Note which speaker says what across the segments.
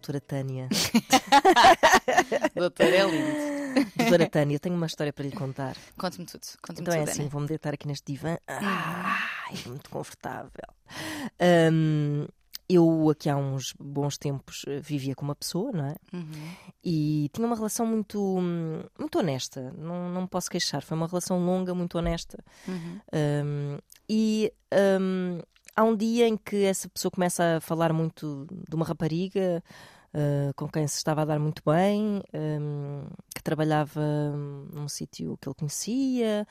Speaker 1: doutora Tânia.
Speaker 2: Doutor é lindo.
Speaker 1: doutora Tânia, eu tenho uma história para lhe contar.
Speaker 2: Conte-me tudo. Conte-me
Speaker 1: Então é
Speaker 2: tudo,
Speaker 1: assim,
Speaker 2: Ana.
Speaker 1: vou-me deitar aqui neste divã.
Speaker 2: Uhum.
Speaker 1: Ai, muito confortável. Hum, eu, aqui há uns bons tempos, eh, vivia com uma pessoa, não é?
Speaker 2: Uhum.
Speaker 1: E tinha uma relação muito, muito honesta. Não, não me posso queixar. Foi uma relação longa, muito honesta.
Speaker 2: Uhum.
Speaker 1: Hum, e hum, há um dia em que essa pessoa começa a falar muito de uma rapariga uh, com quem se estava a dar muito bem, hum, que trabalhava num sítio que ele conhecia,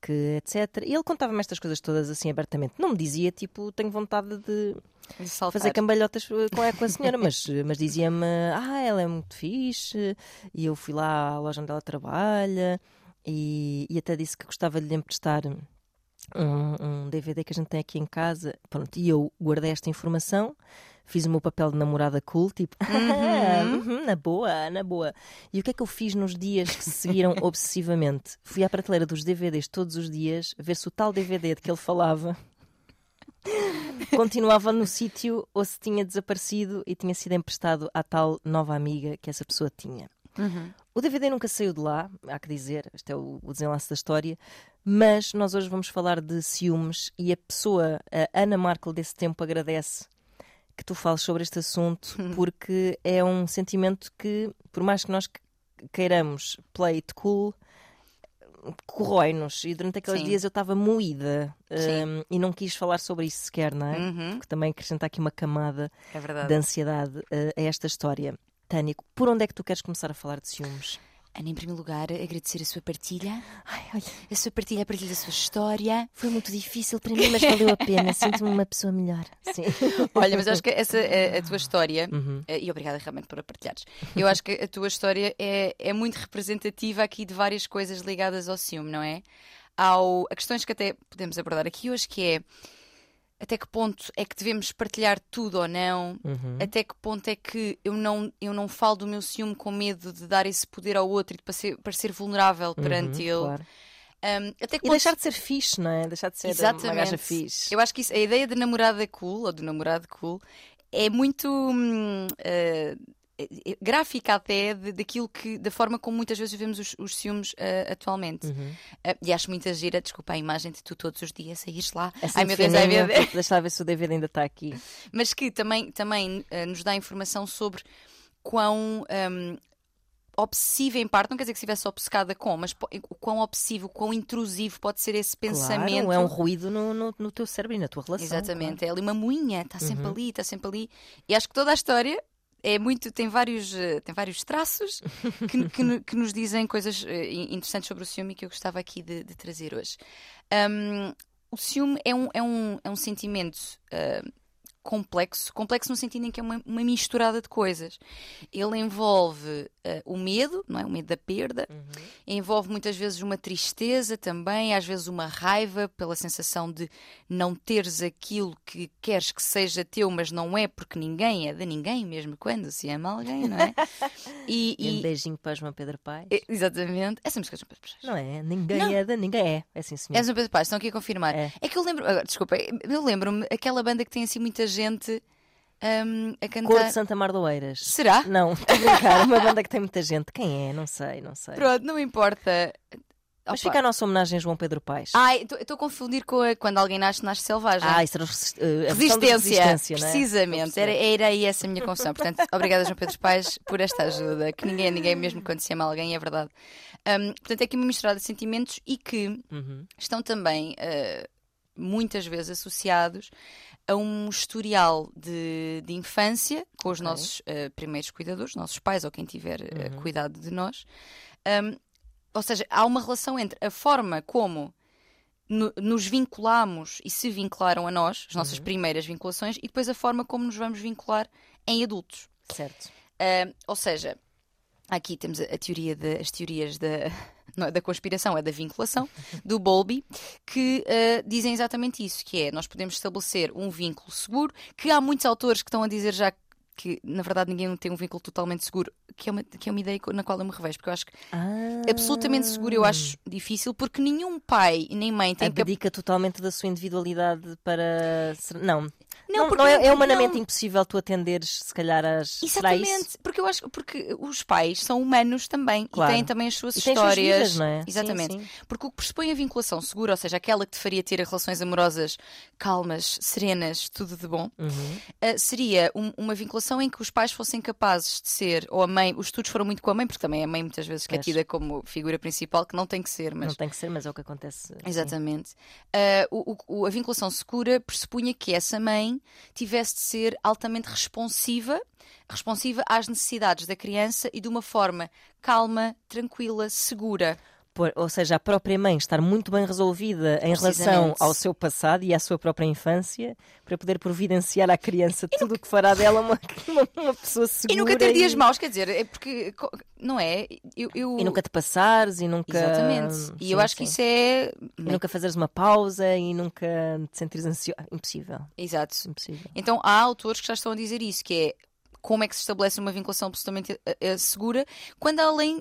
Speaker 1: que etc. E ele contava-me estas coisas todas assim abertamente. Não me dizia tipo, tenho vontade de
Speaker 2: De
Speaker 1: fazer cambalhotas uh, com a, com a senhora, mas, mas dizia-me: Ah, ela é muito fixe, e eu fui lá à loja onde ela trabalha, e, e até disse que gostava de lhe emprestar um, um DVD que a gente tem aqui em casa. Pronto, e eu guardei esta informação. Fiz o meu papel de namorada cool, tipo, "Uhum, na boa, na boa. E o que é que eu fiz nos dias que se seguiram obsessivamente? Fui à prateleira dos DVDs todos os dias, ver se o tal DVD de que ele falava continuava no sítio ou se tinha desaparecido e tinha sido emprestado à tal nova amiga que essa pessoa tinha.
Speaker 2: Uhum.
Speaker 1: O DVD nunca saiu de lá, há que dizer, este é o, desenlace da história, mas nós hoje vamos falar de ciúmes e a pessoa, a Ana Markel desse tempo, agradece que tu fales sobre este assunto porque é um sentimento que, por mais que nós que- queiramos play it cool, corrói-nos. E durante aqueles
Speaker 2: Sim.
Speaker 1: dias eu estava moída hum, e não quis falar sobre isso sequer, não é?
Speaker 2: Uhum.
Speaker 1: Porque também acrescenta aqui uma camada
Speaker 2: É
Speaker 1: de ansiedade uh, a esta história. Tânia, por onde é que tu queres começar a falar de ciúmes?
Speaker 2: Ana, em primeiro lugar, agradecer a sua partilha.
Speaker 1: Ai, ai,
Speaker 2: A sua partilha, a partilha da sua história.
Speaker 1: foi muito difícil para mim, mas valeu a pena. Sinto-me uma pessoa melhor. Sim.
Speaker 2: Olha, mas eu acho que essa é a tua história,
Speaker 1: Uhum.
Speaker 2: eh, e obrigada realmente por a partilhares. Eu acho que a tua história é, é muito representativa aqui de várias coisas ligadas ao ciúme, não é? Ao, a questões que até podemos abordar aqui hoje, que é até que ponto é que devemos partilhar tudo ou não?
Speaker 1: Uhum.
Speaker 2: Até que ponto é que eu não, eu não falo do meu ciúme com medo de dar esse poder ao outro e de parecer, parecer vulnerável perante
Speaker 1: Uhum,
Speaker 2: ele?
Speaker 1: claro.
Speaker 2: Um, até que
Speaker 1: E
Speaker 2: ponto-
Speaker 1: deixar de ser fixe, não é? Deixar de ser uma gaja
Speaker 2: Exatamente.
Speaker 1: fixe.
Speaker 2: Eu acho que isso, a ideia de namorada cool ou de namorado cool é muito eh, gráfica até de- daquilo que da forma como muitas vezes vivemos os, os ciúmes eh, atualmente.
Speaker 1: Uhum.
Speaker 2: Eh, e acho muita gira, desculpa, a imagem de tu todos os dias saíres lá.
Speaker 1: Assim
Speaker 2: ai meu Deus, ai meu
Speaker 1: fininho,
Speaker 2: Deus.
Speaker 1: Deixa lá ver se o DVD ainda está aqui.
Speaker 2: Mas que também, também eh, nos dá informação sobre quão hum, obsessiva em parte, não quer dizer que estivesse obcecada com, mas o quão obsessivo, quão intrusivo pode ser esse pensamento.
Speaker 1: Claro, é um ruído no, no, no teu cérebro e na tua relação.
Speaker 2: Exatamente, é ali uma moinha, está
Speaker 1: Uhum.
Speaker 2: sempre ali, está sempre ali. E acho que toda a história é muito, tem vários, eh, tem vários traços que, que que nos dizem coisas eh, in- interessantes sobre o ciúme que eu gostava aqui de, de trazer hoje. Um, o ciúme é um, é um, é um sentimento eh, complexo, complexo no sentido em que é uma, uma misturada de coisas. Ele envolve eh, o medo, não é? O medo da perda,
Speaker 1: Uhum.
Speaker 2: envolve muitas vezes uma tristeza também, às vezes uma raiva pela sensação de não teres aquilo que queres que seja teu, mas não é porque ninguém é de ninguém, mesmo quando se ama alguém, não é? E,
Speaker 1: E um beijinho para João Pedro Paz.
Speaker 2: exatamente, essa música é João Pedro Paes.
Speaker 1: Não é? Ninguém
Speaker 2: Não.
Speaker 1: é da ninguém é. É sim, senhor.
Speaker 2: É João Pedro Paes, estão aqui a confirmar.
Speaker 1: É.
Speaker 2: É, que eu lembro, desculpa, eu lembro-me aquela banda que tem assim muita gente hum, a cantar.
Speaker 1: Cor de Santa Mar de Oeiras.
Speaker 2: Será?
Speaker 1: Não, estou a brincar. Uma banda que tem muita gente. Quem é? Não sei, não sei.
Speaker 2: Pronto, não importa.
Speaker 1: Mas
Speaker 2: Opa.
Speaker 1: fica a nossa homenagem a João Pedro Paes.
Speaker 2: Ai, estou a confundir com a, quando alguém nasce, nasce selvagem.
Speaker 1: Ah, isso era resist- eh, de
Speaker 2: Resistência,
Speaker 1: resistência, não é?
Speaker 2: precisamente.
Speaker 1: A
Speaker 2: Era, era aí essa a minha confusão. Portanto, obrigada, João Pedro Pais, por esta ajuda. Que ninguém é ninguém, mesmo quando se ama alguém, é verdade. Hum, portanto, é aqui uma misturada de sentimentos e que
Speaker 1: Uhum.
Speaker 2: estão também eh, muitas vezes associados a um historial de, de infância com os
Speaker 1: Ok.
Speaker 2: nossos eh, primeiros cuidadores, nossos pais ou quem tiver eh,
Speaker 1: Uhum.
Speaker 2: cuidado de nós. Hum, ou seja, há uma relação entre a forma como no- nos vinculamos e se vincularam a nós, as nossas
Speaker 1: Uhum.
Speaker 2: primeiras vinculações, e depois a forma como nos vamos vincular em adultos.
Speaker 1: Certo.
Speaker 2: Ah, ou seja, aqui temos a, a teoria de, as teorias da, não é da conspiração, é da vinculação, do Bowlby, que ah, dizem exatamente isso, que é nós podemos estabelecer um vínculo seguro, que há muitos autores que estão a dizer já que, na verdade, ninguém tem um vínculo totalmente seguro, que é uma, que é uma ideia na qual eu me revejo, porque eu acho que
Speaker 1: Ah,
Speaker 2: absolutamente seguro eu acho difícil, porque nenhum pai nem mãe tem que
Speaker 1: Abdica totalmente da sua individualidade para. ser- Não. Não, não é, é
Speaker 2: não-
Speaker 1: humanamente impossível tu atenderes, se calhar, isso?
Speaker 2: Exatamente, porque eu acho porque os pais são humanos também
Speaker 1: Claro.
Speaker 2: e têm também as suas
Speaker 1: E têm as suas
Speaker 2: histórias.
Speaker 1: vidas, não é? Sim,
Speaker 2: Exatamente.
Speaker 1: sim.
Speaker 2: Porque o que pressupõe a vinculação segura, ou seja, aquela que te faria ter relações amorosas calmas, serenas, tudo de bom,
Speaker 1: Uhum.
Speaker 2: ah, seria um- uma vinculação em que os pais fossem capazes de ser, ou a mãe, os estudos foram muito com a mãe, porque também a mãe muitas vezes que é tida como figura principal, que não tem que ser, mas
Speaker 1: Não tem que ser, mas é o que acontece. sim.
Speaker 2: Exatamente. Ah, o- o- a vinculação segura pressupunha que essa mãe tivesse de ser altamente responsiva, responsiva às necessidades da criança e de uma forma calma, tranquila, segura.
Speaker 1: Por- ou seja, a própria mãe estar muito bem resolvida em relação ao seu passado e à sua própria infância para poder providenciar à criança tudo o que fará dela uma, uma, uma pessoa segura.
Speaker 2: E nunca ter dias maus, quer dizer, é porque, não é? Eu, eu-
Speaker 1: E nunca te passares e nunca.
Speaker 2: Exatamente. E eu
Speaker 1: Sim,
Speaker 2: acho que
Speaker 1: sim.
Speaker 2: isso é.
Speaker 1: E nunca fazeres uma pausa e nunca te sentires ansioso. Impossível.
Speaker 2: Exato.
Speaker 1: Impossível.
Speaker 2: Então há autores que já estão a dizer isso, que é como é que se estabelece uma vinculação absolutamente eh, eh, segura, quando além.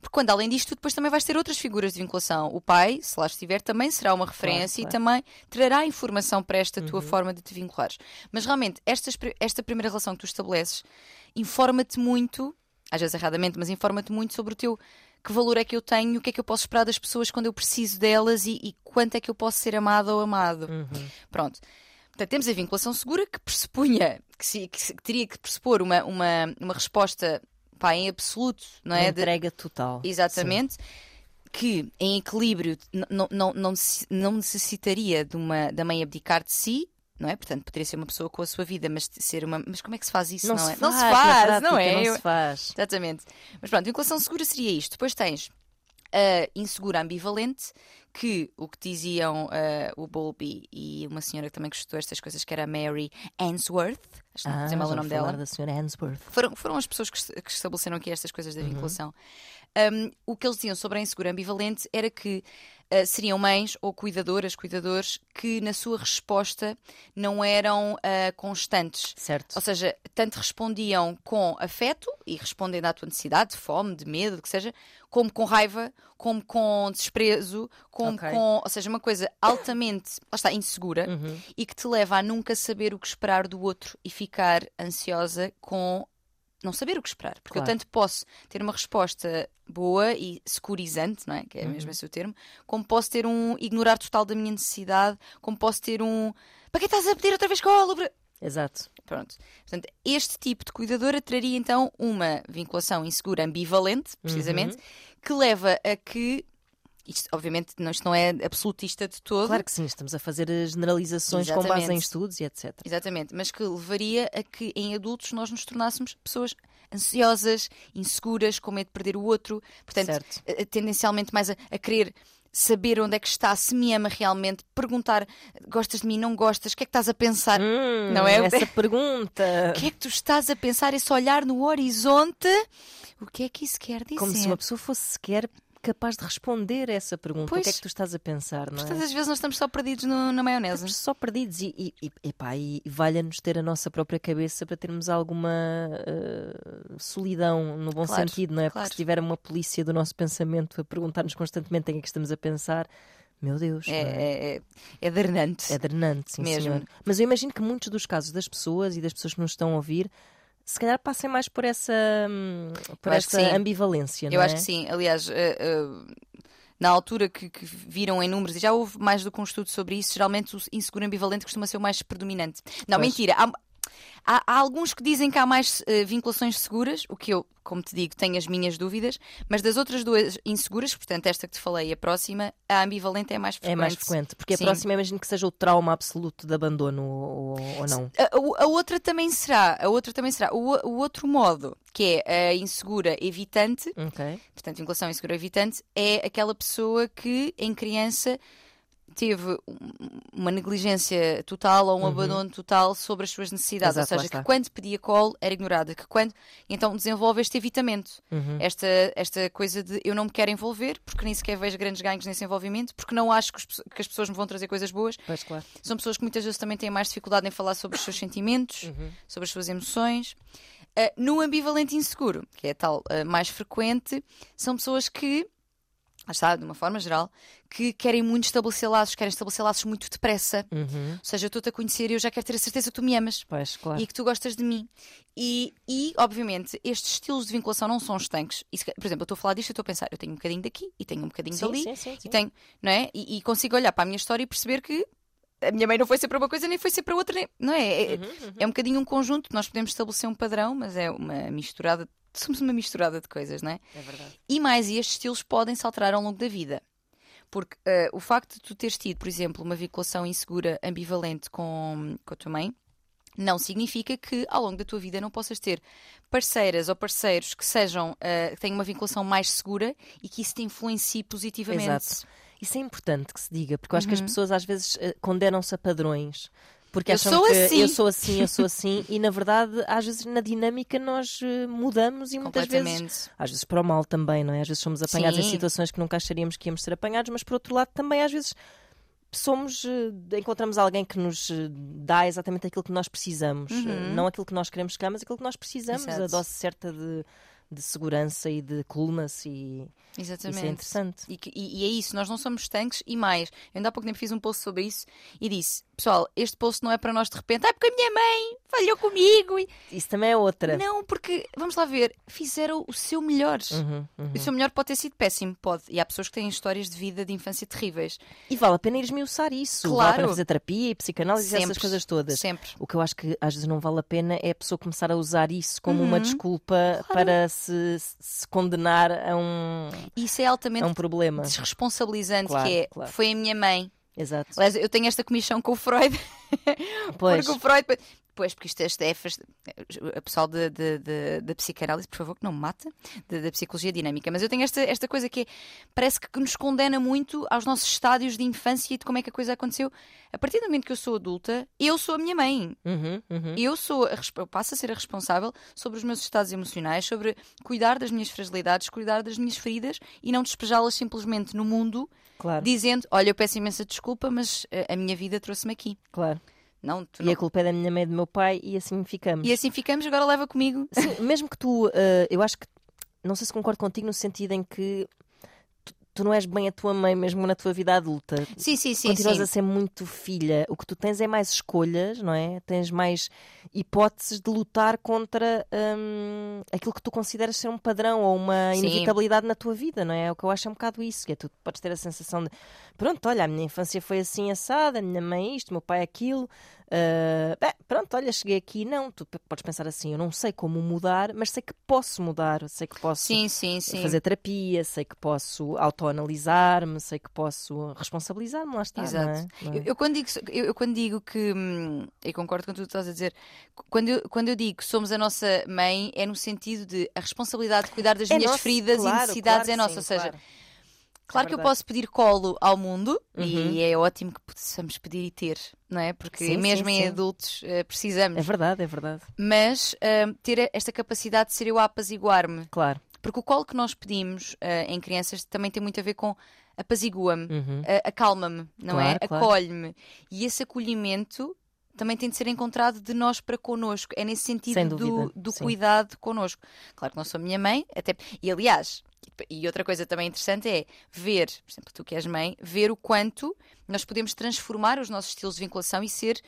Speaker 2: Porque quando além disto, tu depois também vais ter outras figuras de vinculação. O pai, se lá estiver, também será uma referência
Speaker 1: claro.
Speaker 2: e também trará informação para esta tua forma de te vinculares. Mas realmente, estas pri- esta primeira relação que tu estabeleces informa-te muito, às vezes erradamente, mas informa-te muito sobre o teu que valor é que eu tenho, o que é que eu posso esperar das pessoas quando eu preciso delas e, e quanto é que eu posso ser amada ou amado.
Speaker 1: Uhum.
Speaker 2: Pronto. Portanto, temos a vinculação segura que pressupunha, que se- que teria que pressupor uma, uma, uma resposta pá, em absoluto, não
Speaker 1: Uma
Speaker 2: é? De-
Speaker 1: entrega total.
Speaker 2: exatamente. Que em equilíbrio não, não, não, não necessitaria de uma, da mãe abdicar de si, não é? Portanto, poderia ser uma pessoa com a sua vida, mas ser uma. Mas como é que se faz isso?
Speaker 1: Não,
Speaker 2: Não,
Speaker 1: se
Speaker 2: é?
Speaker 1: faz,
Speaker 2: não se faz,
Speaker 1: prática,
Speaker 2: não é?
Speaker 1: Não se faz.
Speaker 2: Exatamente. Mas pronto, vinculação segura seria isto. Depois tens a insegura ambivalente, que o que diziam ah, o Bowlby e uma senhora que também gostou estas coisas, que era a Mary Answorth, acho que não
Speaker 1: Ah,
Speaker 2: mal o nome dela.
Speaker 1: da senhora Hansworth.
Speaker 2: Foram, foram as pessoas que, que estabeleceram aqui estas coisas
Speaker 1: Uhum.
Speaker 2: da vinculação. Um, o que eles diziam sobre a insegura ambivalente era que uh, seriam mães ou cuidadoras, cuidadores, que na sua resposta não eram uh, constantes.
Speaker 1: Certo.
Speaker 2: Ou seja, tanto respondiam com afeto e respondendo à tua necessidade, de fome, de medo, do que seja, como com raiva, como com desprezo, como
Speaker 1: Ok.
Speaker 2: com. Ou seja, uma coisa altamente, lá está, insegura
Speaker 1: Uhum.
Speaker 2: e que te leva a nunca saber o que esperar do outro e ficar ansiosa com não saber o que esperar. Porque eu
Speaker 1: Claro.
Speaker 2: tanto posso ter uma resposta boa e securizante, não é? Que é
Speaker 1: Uhum.
Speaker 2: mesmo esse o termo, como posso ter um ignorar total da minha necessidade, como posso ter um para que estás a pedir outra vez cola? Para-"
Speaker 1: Exato.
Speaker 2: Pronto. Portanto, este tipo de cuidadora traria então uma vinculação insegura ambivalente, precisamente,
Speaker 1: Uhum.
Speaker 2: que leva a que. Isto, obviamente, não, isto não é absolutista de todo.
Speaker 1: Claro que sim, estamos a fazer eh, generalizações com base em
Speaker 2: Exatamente.
Speaker 1: estudos e etc.
Speaker 2: Exatamente, mas que levaria a que em adultos nós nos tornássemos pessoas ansiosas, inseguras, com medo de perder o outro, portanto,
Speaker 1: Certo.
Speaker 2: eh, tendencialmente mais a, a querer saber onde é que está, se me ama realmente, perguntar gostas de mim, não gostas, o que é que estás a pensar?
Speaker 1: Hum,
Speaker 2: Não é?
Speaker 1: Essa pergunta.
Speaker 2: O que é que tu estás a pensar? Esse olhar no horizonte? O que é que isso quer dizer?
Speaker 1: Como se uma pessoa fosse sequer capaz de responder a essa pergunta.
Speaker 2: Pois.
Speaker 1: O que é que tu estás a pensar, não é?
Speaker 2: Às vezes nós estamos só perdidos no- na maionese.
Speaker 1: Estamos só perdidos e, e, e, epá, e valha-nos ter a nossa própria cabeça para termos alguma eh, solidão, no bom
Speaker 2: Claro,
Speaker 1: sentido, não é?
Speaker 2: claro.
Speaker 1: Porque se tiver uma polícia do nosso pensamento a perguntar-nos constantemente em que é que estamos a pensar, meu Deus,
Speaker 2: É,
Speaker 1: é?
Speaker 2: é, é, é drenante.
Speaker 1: É drenante, sim,
Speaker 2: Mesmo.
Speaker 1: senhor. Mas eu imagino que muitos dos casos das pessoas e das pessoas que nos estão a ouvir, se calhar passem mais por essa, hum, por essa ambivalência, não
Speaker 2: Eu
Speaker 1: é?
Speaker 2: acho que sim. Aliás, eh, eh, na altura que, que viram em números, e já houve mais do que um estudo sobre isso, geralmente o inseguro ambivalente costuma ser o mais predominante. Não,
Speaker 1: Pois.
Speaker 2: mentira. Há, há- há alguns que dizem que há mais eh, vinculações seguras, o que eu, como te digo, tenho as minhas dúvidas, mas das outras duas inseguras, portanto, esta que te falei e a próxima, a ambivalente é mais frequente.
Speaker 1: É mais frequente, porque a
Speaker 2: Sim.
Speaker 1: próxima imagino que seja o trauma absoluto de abandono ou, ou não.
Speaker 2: A, a- a outra também será, a outra também será. O, o outro modo, que é a insegura evitante,
Speaker 1: Ok.
Speaker 2: portanto, vinculação insegura evitante, é aquela pessoa que em criança teve um- uma negligência total ou um abandono total sobre as suas necessidades.
Speaker 1: Uhum. Exato,
Speaker 2: ou seja, que quando pedia colo era ignorada, que quando então desenvolve este evitamento,
Speaker 1: Uhum.
Speaker 2: esta, esta coisa de eu não me quero envolver, porque nem sequer vejo grandes ganhos nesse envolvimento, porque não acho que, os que as pessoas me vão trazer coisas boas.
Speaker 1: Pois claro.
Speaker 2: São pessoas que muitas vezes também têm mais dificuldade em falar sobre os seus sentimentos,
Speaker 1: Uhum.
Speaker 2: sobre as suas emoções. Ah, no ambivalente inseguro, que é tal ah, mais frequente, são pessoas que está, de uma forma geral, que querem muito estabelecer laços, querem estabelecer laços muito depressa.
Speaker 1: Uhum.
Speaker 2: Ou seja, eu estou-te a conhecer e eu já quero ter a certeza que tu me amas
Speaker 1: Pois, claro.
Speaker 2: e que tu gostas de mim. E, e, obviamente, estes estilos de vinculação não são estanques. E por exemplo, eu estou a falar disto e estou a pensar, eu tenho um bocadinho daqui e tenho um bocadinho
Speaker 1: Sim,
Speaker 2: dali
Speaker 1: sim, sim, sim.
Speaker 2: e tenho, não é? E, e consigo olhar para a minha história e perceber que a minha mãe não foi ser para uma coisa nem foi ser para outra, nem- não é? É,
Speaker 1: Uhum,
Speaker 2: é um bocadinho um conjunto, nós podemos estabelecer um padrão, mas é uma misturada, somos uma misturada de coisas, não é?
Speaker 1: É verdade.
Speaker 2: E mais, e estes estilos podem se alterar ao longo da vida. Porque eh, o facto de tu teres tido, por exemplo, uma vinculação insegura, ambivalente com, com a tua mãe, não significa que ao longo da tua vida não possas ter parceiras ou parceiros que sejam, eh, que tenham uma vinculação mais segura e que isso te influencie positivamente.
Speaker 1: Exato. Isso é importante que se diga, porque eu acho que as
Speaker 2: Uhum.
Speaker 1: pessoas às vezes eh, condenam-se a padrões. Porque
Speaker 2: Eu
Speaker 1: acham
Speaker 2: sou
Speaker 1: que
Speaker 2: assim.
Speaker 1: eu sou assim, eu sou assim, e na verdade, às vezes na dinâmica nós eh, mudamos e muitas vezes, às vezes para o mal também, não é? Às vezes somos apanhados em
Speaker 2: Sim.
Speaker 1: situações que nunca acharíamos que íamos ser apanhados, mas por outro lado também às vezes somos, eh, encontramos alguém que nos eh, dá exatamente aquilo que nós precisamos.
Speaker 2: Uhum.
Speaker 1: Não aquilo que nós queremos que mas aquilo que nós precisamos, a
Speaker 2: Exato.
Speaker 1: dose certa de, de segurança e de coolness e
Speaker 2: Exatamente.
Speaker 1: isso é interessante.
Speaker 2: E, e- e é isso, nós não somos tanques e mais. Eu ainda há pouco tempo fiz um post sobre isso e disse: Pessoal, este post não é para nós de repente, ah, porque a minha mãe falhou comigo. E...
Speaker 1: Isso também é outra.
Speaker 2: Não, porque, vamos lá ver, fizeram o seu melhor.
Speaker 1: Uhum, uhum.
Speaker 2: O seu melhor pode ter sido péssimo, pode. E há pessoas que têm histórias de vida de infância terríveis.
Speaker 1: E vale a pena ir esmiuçar isso. Vale a
Speaker 2: Claro.
Speaker 1: pena fazer terapia e psicanálise e essas coisas todas.
Speaker 2: Sempre.
Speaker 1: O que eu acho que às vezes não vale a pena é a pessoa começar a usar isso como uma
Speaker 2: Uhum.
Speaker 1: desculpa para se, se condenar a um,
Speaker 2: isso é altamente
Speaker 1: um problema.
Speaker 2: desresponsabilizante,
Speaker 1: Claro,
Speaker 2: que é,
Speaker 1: claro.
Speaker 2: foi a minha mãe.
Speaker 1: Exato.
Speaker 2: Aliás, eu tenho esta comissão com o Freud.
Speaker 1: Pois.
Speaker 2: Porque o Freud. Pois, porque isto, isto é. A pessoal de- de- da psicanálise, por favor, que não me mata, da psicologia dinâmica. Mas eu tenho esta, esta coisa que é, parece que nos condena muito aos nossos estádios de infância e de como é que a coisa aconteceu. A partir do momento que eu sou adulta, eu sou a minha mãe.
Speaker 1: Uhum, uhum.
Speaker 2: Eu sou a, eu passo a ser a responsável sobre os meus estados emocionais, sobre cuidar das minhas fragilidades, cuidar das minhas feridas e não despejá-las simplesmente no mundo,
Speaker 1: Claro,
Speaker 2: dizendo: Olha, eu peço imensa desculpa, mas eh, a minha vida trouxe-me aqui.
Speaker 1: claro.
Speaker 2: Não,
Speaker 1: E
Speaker 2: não.
Speaker 1: a culpa é da minha mãe e do meu pai e assim ficamos.
Speaker 2: E assim ficamos, agora leva comigo.
Speaker 1: Sim, mesmo que tu, eh, eu acho que, não sei se concordo contigo no sentido em que tu, não és bem a tua mãe mesmo na tua vida adulta.
Speaker 2: Sim, sim, sim.
Speaker 1: Continuas
Speaker 2: sim.
Speaker 1: a ser muito filha. O que tu tens é mais escolhas, não é? Tens mais hipóteses de lutar contra hum, aquilo que tu consideras ser um padrão ou uma
Speaker 2: Sim.
Speaker 1: inevitabilidade na tua vida, não é? O que eu acho é um bocado isso, que é tu podes ter a sensação de pronto, olha, a minha infância foi assim assada, a minha mãe isto, o meu pai aquilo. Ah, bem, pronto, olha, cheguei aqui. Não, tu podes pensar assim, eu não sei como mudar, mas sei que posso mudar, sei que posso
Speaker 2: Sim, sim, sim.
Speaker 1: fazer terapia, sei que posso autoanalisar-me, sei que posso responsabilizar-me, lá está.
Speaker 2: Exato.
Speaker 1: É? Não é?
Speaker 2: Eu, eu quando digo, eu, eu quando digo que, hum, eu concordo com tudo que estás a dizer, quando eu, quando eu digo que somos a nossa mãe, é no sentido de a responsabilidade de cuidar das
Speaker 1: É
Speaker 2: minhas
Speaker 1: nosso,
Speaker 2: feridas
Speaker 1: claro,
Speaker 2: e necessidades
Speaker 1: claro
Speaker 2: é nossa. Ou seja,
Speaker 1: claro.
Speaker 2: Claro
Speaker 1: É
Speaker 2: que eu posso pedir colo ao mundo
Speaker 1: Uhum.
Speaker 2: e é ótimo que possamos pedir e ter, não é? Porque
Speaker 1: Sim,
Speaker 2: mesmo
Speaker 1: sim,
Speaker 2: em
Speaker 1: sim.
Speaker 2: adultos eh, precisamos.
Speaker 1: É verdade, é verdade.
Speaker 2: Mas hum, ter esta capacidade de ser eu a apaziguar-me.
Speaker 1: Claro.
Speaker 2: Porque o colo que nós pedimos eh, em crianças também tem muito a ver com apazigua-me,
Speaker 1: Uhum.
Speaker 2: a- acalma-me, não
Speaker 1: Claro,
Speaker 2: é?
Speaker 1: claro.
Speaker 2: Acolhe-me. E esse acolhimento também tem de ser encontrado de nós para connosco. É nesse sentido do,
Speaker 1: dúvida,
Speaker 2: do cuidado connosco. Claro que não sou a minha mãe, até... e aliás, e outra coisa também interessante é ver, por exemplo, tu que és mãe, ver o quanto nós podemos transformar os nossos estilos de vinculação e ser.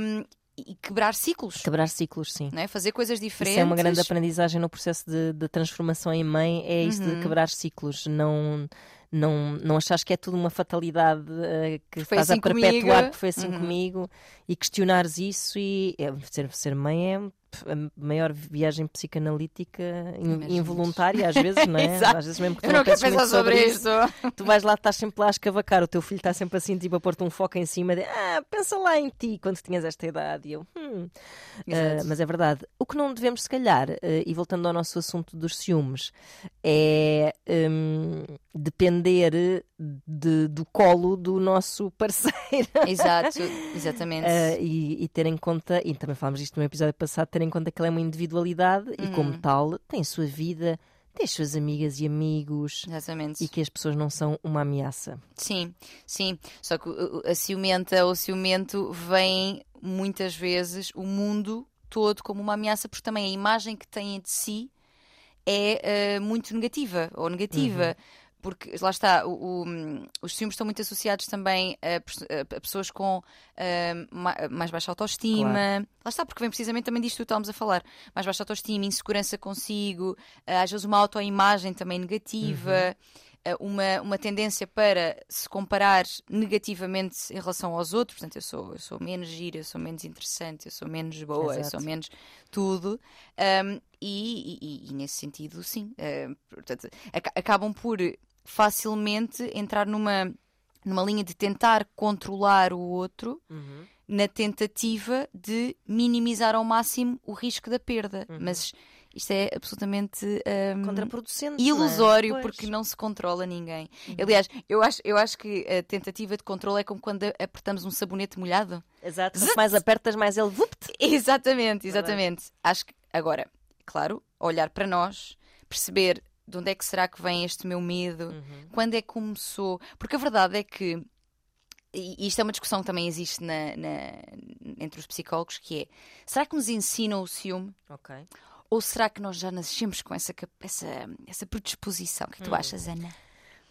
Speaker 2: hum, e quebrar ciclos,
Speaker 1: Quebrar ciclos, sim.
Speaker 2: é? fazer coisas diferentes.
Speaker 1: Isso é uma grande aprendizagem no processo de, de transformação em mãe, é isso
Speaker 2: Uhum.
Speaker 1: de quebrar ciclos, não, não, não achares que é tudo uma fatalidade eh, que estás
Speaker 2: assim
Speaker 1: a perpetuar
Speaker 2: comigo.
Speaker 1: que foi assim
Speaker 2: Uhum.
Speaker 1: comigo e questionares isso e é, ser, ser mãe é a maior viagem psicanalítica in- involuntária às vezes, não é? Às vezes mesmo que tu
Speaker 2: Eu
Speaker 1: não
Speaker 2: não quero
Speaker 1: penses muito
Speaker 2: sobre
Speaker 1: isso,
Speaker 2: isto.
Speaker 1: tu vais lá, estás sempre lá a escavacar, o teu filho está sempre assim, tipo a pôr-te um foco em cima de ah, pensa lá em ti quando tinhas esta idade. E eu, hum. Ah, mas é verdade. O que não devemos, se calhar, ah, e voltando ao nosso assunto dos ciúmes, é hum, depender de- do colo do nosso parceiro.
Speaker 2: Exato, exatamente.
Speaker 1: Ah, e, e ter em conta, e também falámos disto no episódio passado, ter em conta que ela é uma individualidade e,
Speaker 2: Uhum.
Speaker 1: como tal, tem a sua vida, tem as suas amigas e amigos
Speaker 2: Exatamente.
Speaker 1: e que as pessoas não são uma ameaça.
Speaker 2: Sim, sim. Só que o- o- a ciumenta ou o ciumento vem muitas vezes o mundo todo como uma ameaça, porque também a imagem que têm de si é eh, muito negativa ou negativa. Porque lá está, o, o, os ciúmes estão muito associados também a, a pessoas com uh, mais baixa autoestima. Claro. Lá está, porque vem precisamente também disto que estávamos a falar: mais baixa autoestima, insegurança consigo, uh, às vezes uma autoimagem também negativa. Uhum uma, uma tendência para se comparar negativamente em relação aos outros. Portanto, eu sou, eu sou menos gira, eu sou menos interessante, eu sou menos boa, Exato. eu sou menos tudo. Um, e, e, e, nesse sentido, sim. Uh, portanto, ac acabam por facilmente entrar numa, numa linha de tentar controlar o outro. Uhum. Na tentativa de minimizar ao máximo o risco da perda. Uhum. Mas isto é absolutamente um,
Speaker 1: contraproducente,
Speaker 2: ilusório
Speaker 1: não é?
Speaker 2: porque não se controla ninguém. Uhum. Aliás, eu acho, eu acho que a tentativa de controle é como quando apertamos um sabonete molhado.
Speaker 1: Exato, quanto mais apertas, mais ele vupt.
Speaker 2: Exatamente, exatamente. Acho que agora, claro, olhar para nós, perceber de onde é que será que vem este meu medo, uhum. quando é que começou, porque a verdade é que e isto é uma discussão que também existe na, na, entre os psicólogos, que é será que nos ensinam o ciúme?
Speaker 1: Ok.
Speaker 2: Ou será que nós já nascemos com essa, essa, essa predisposição? O que, é que tu hum. achas, Ana?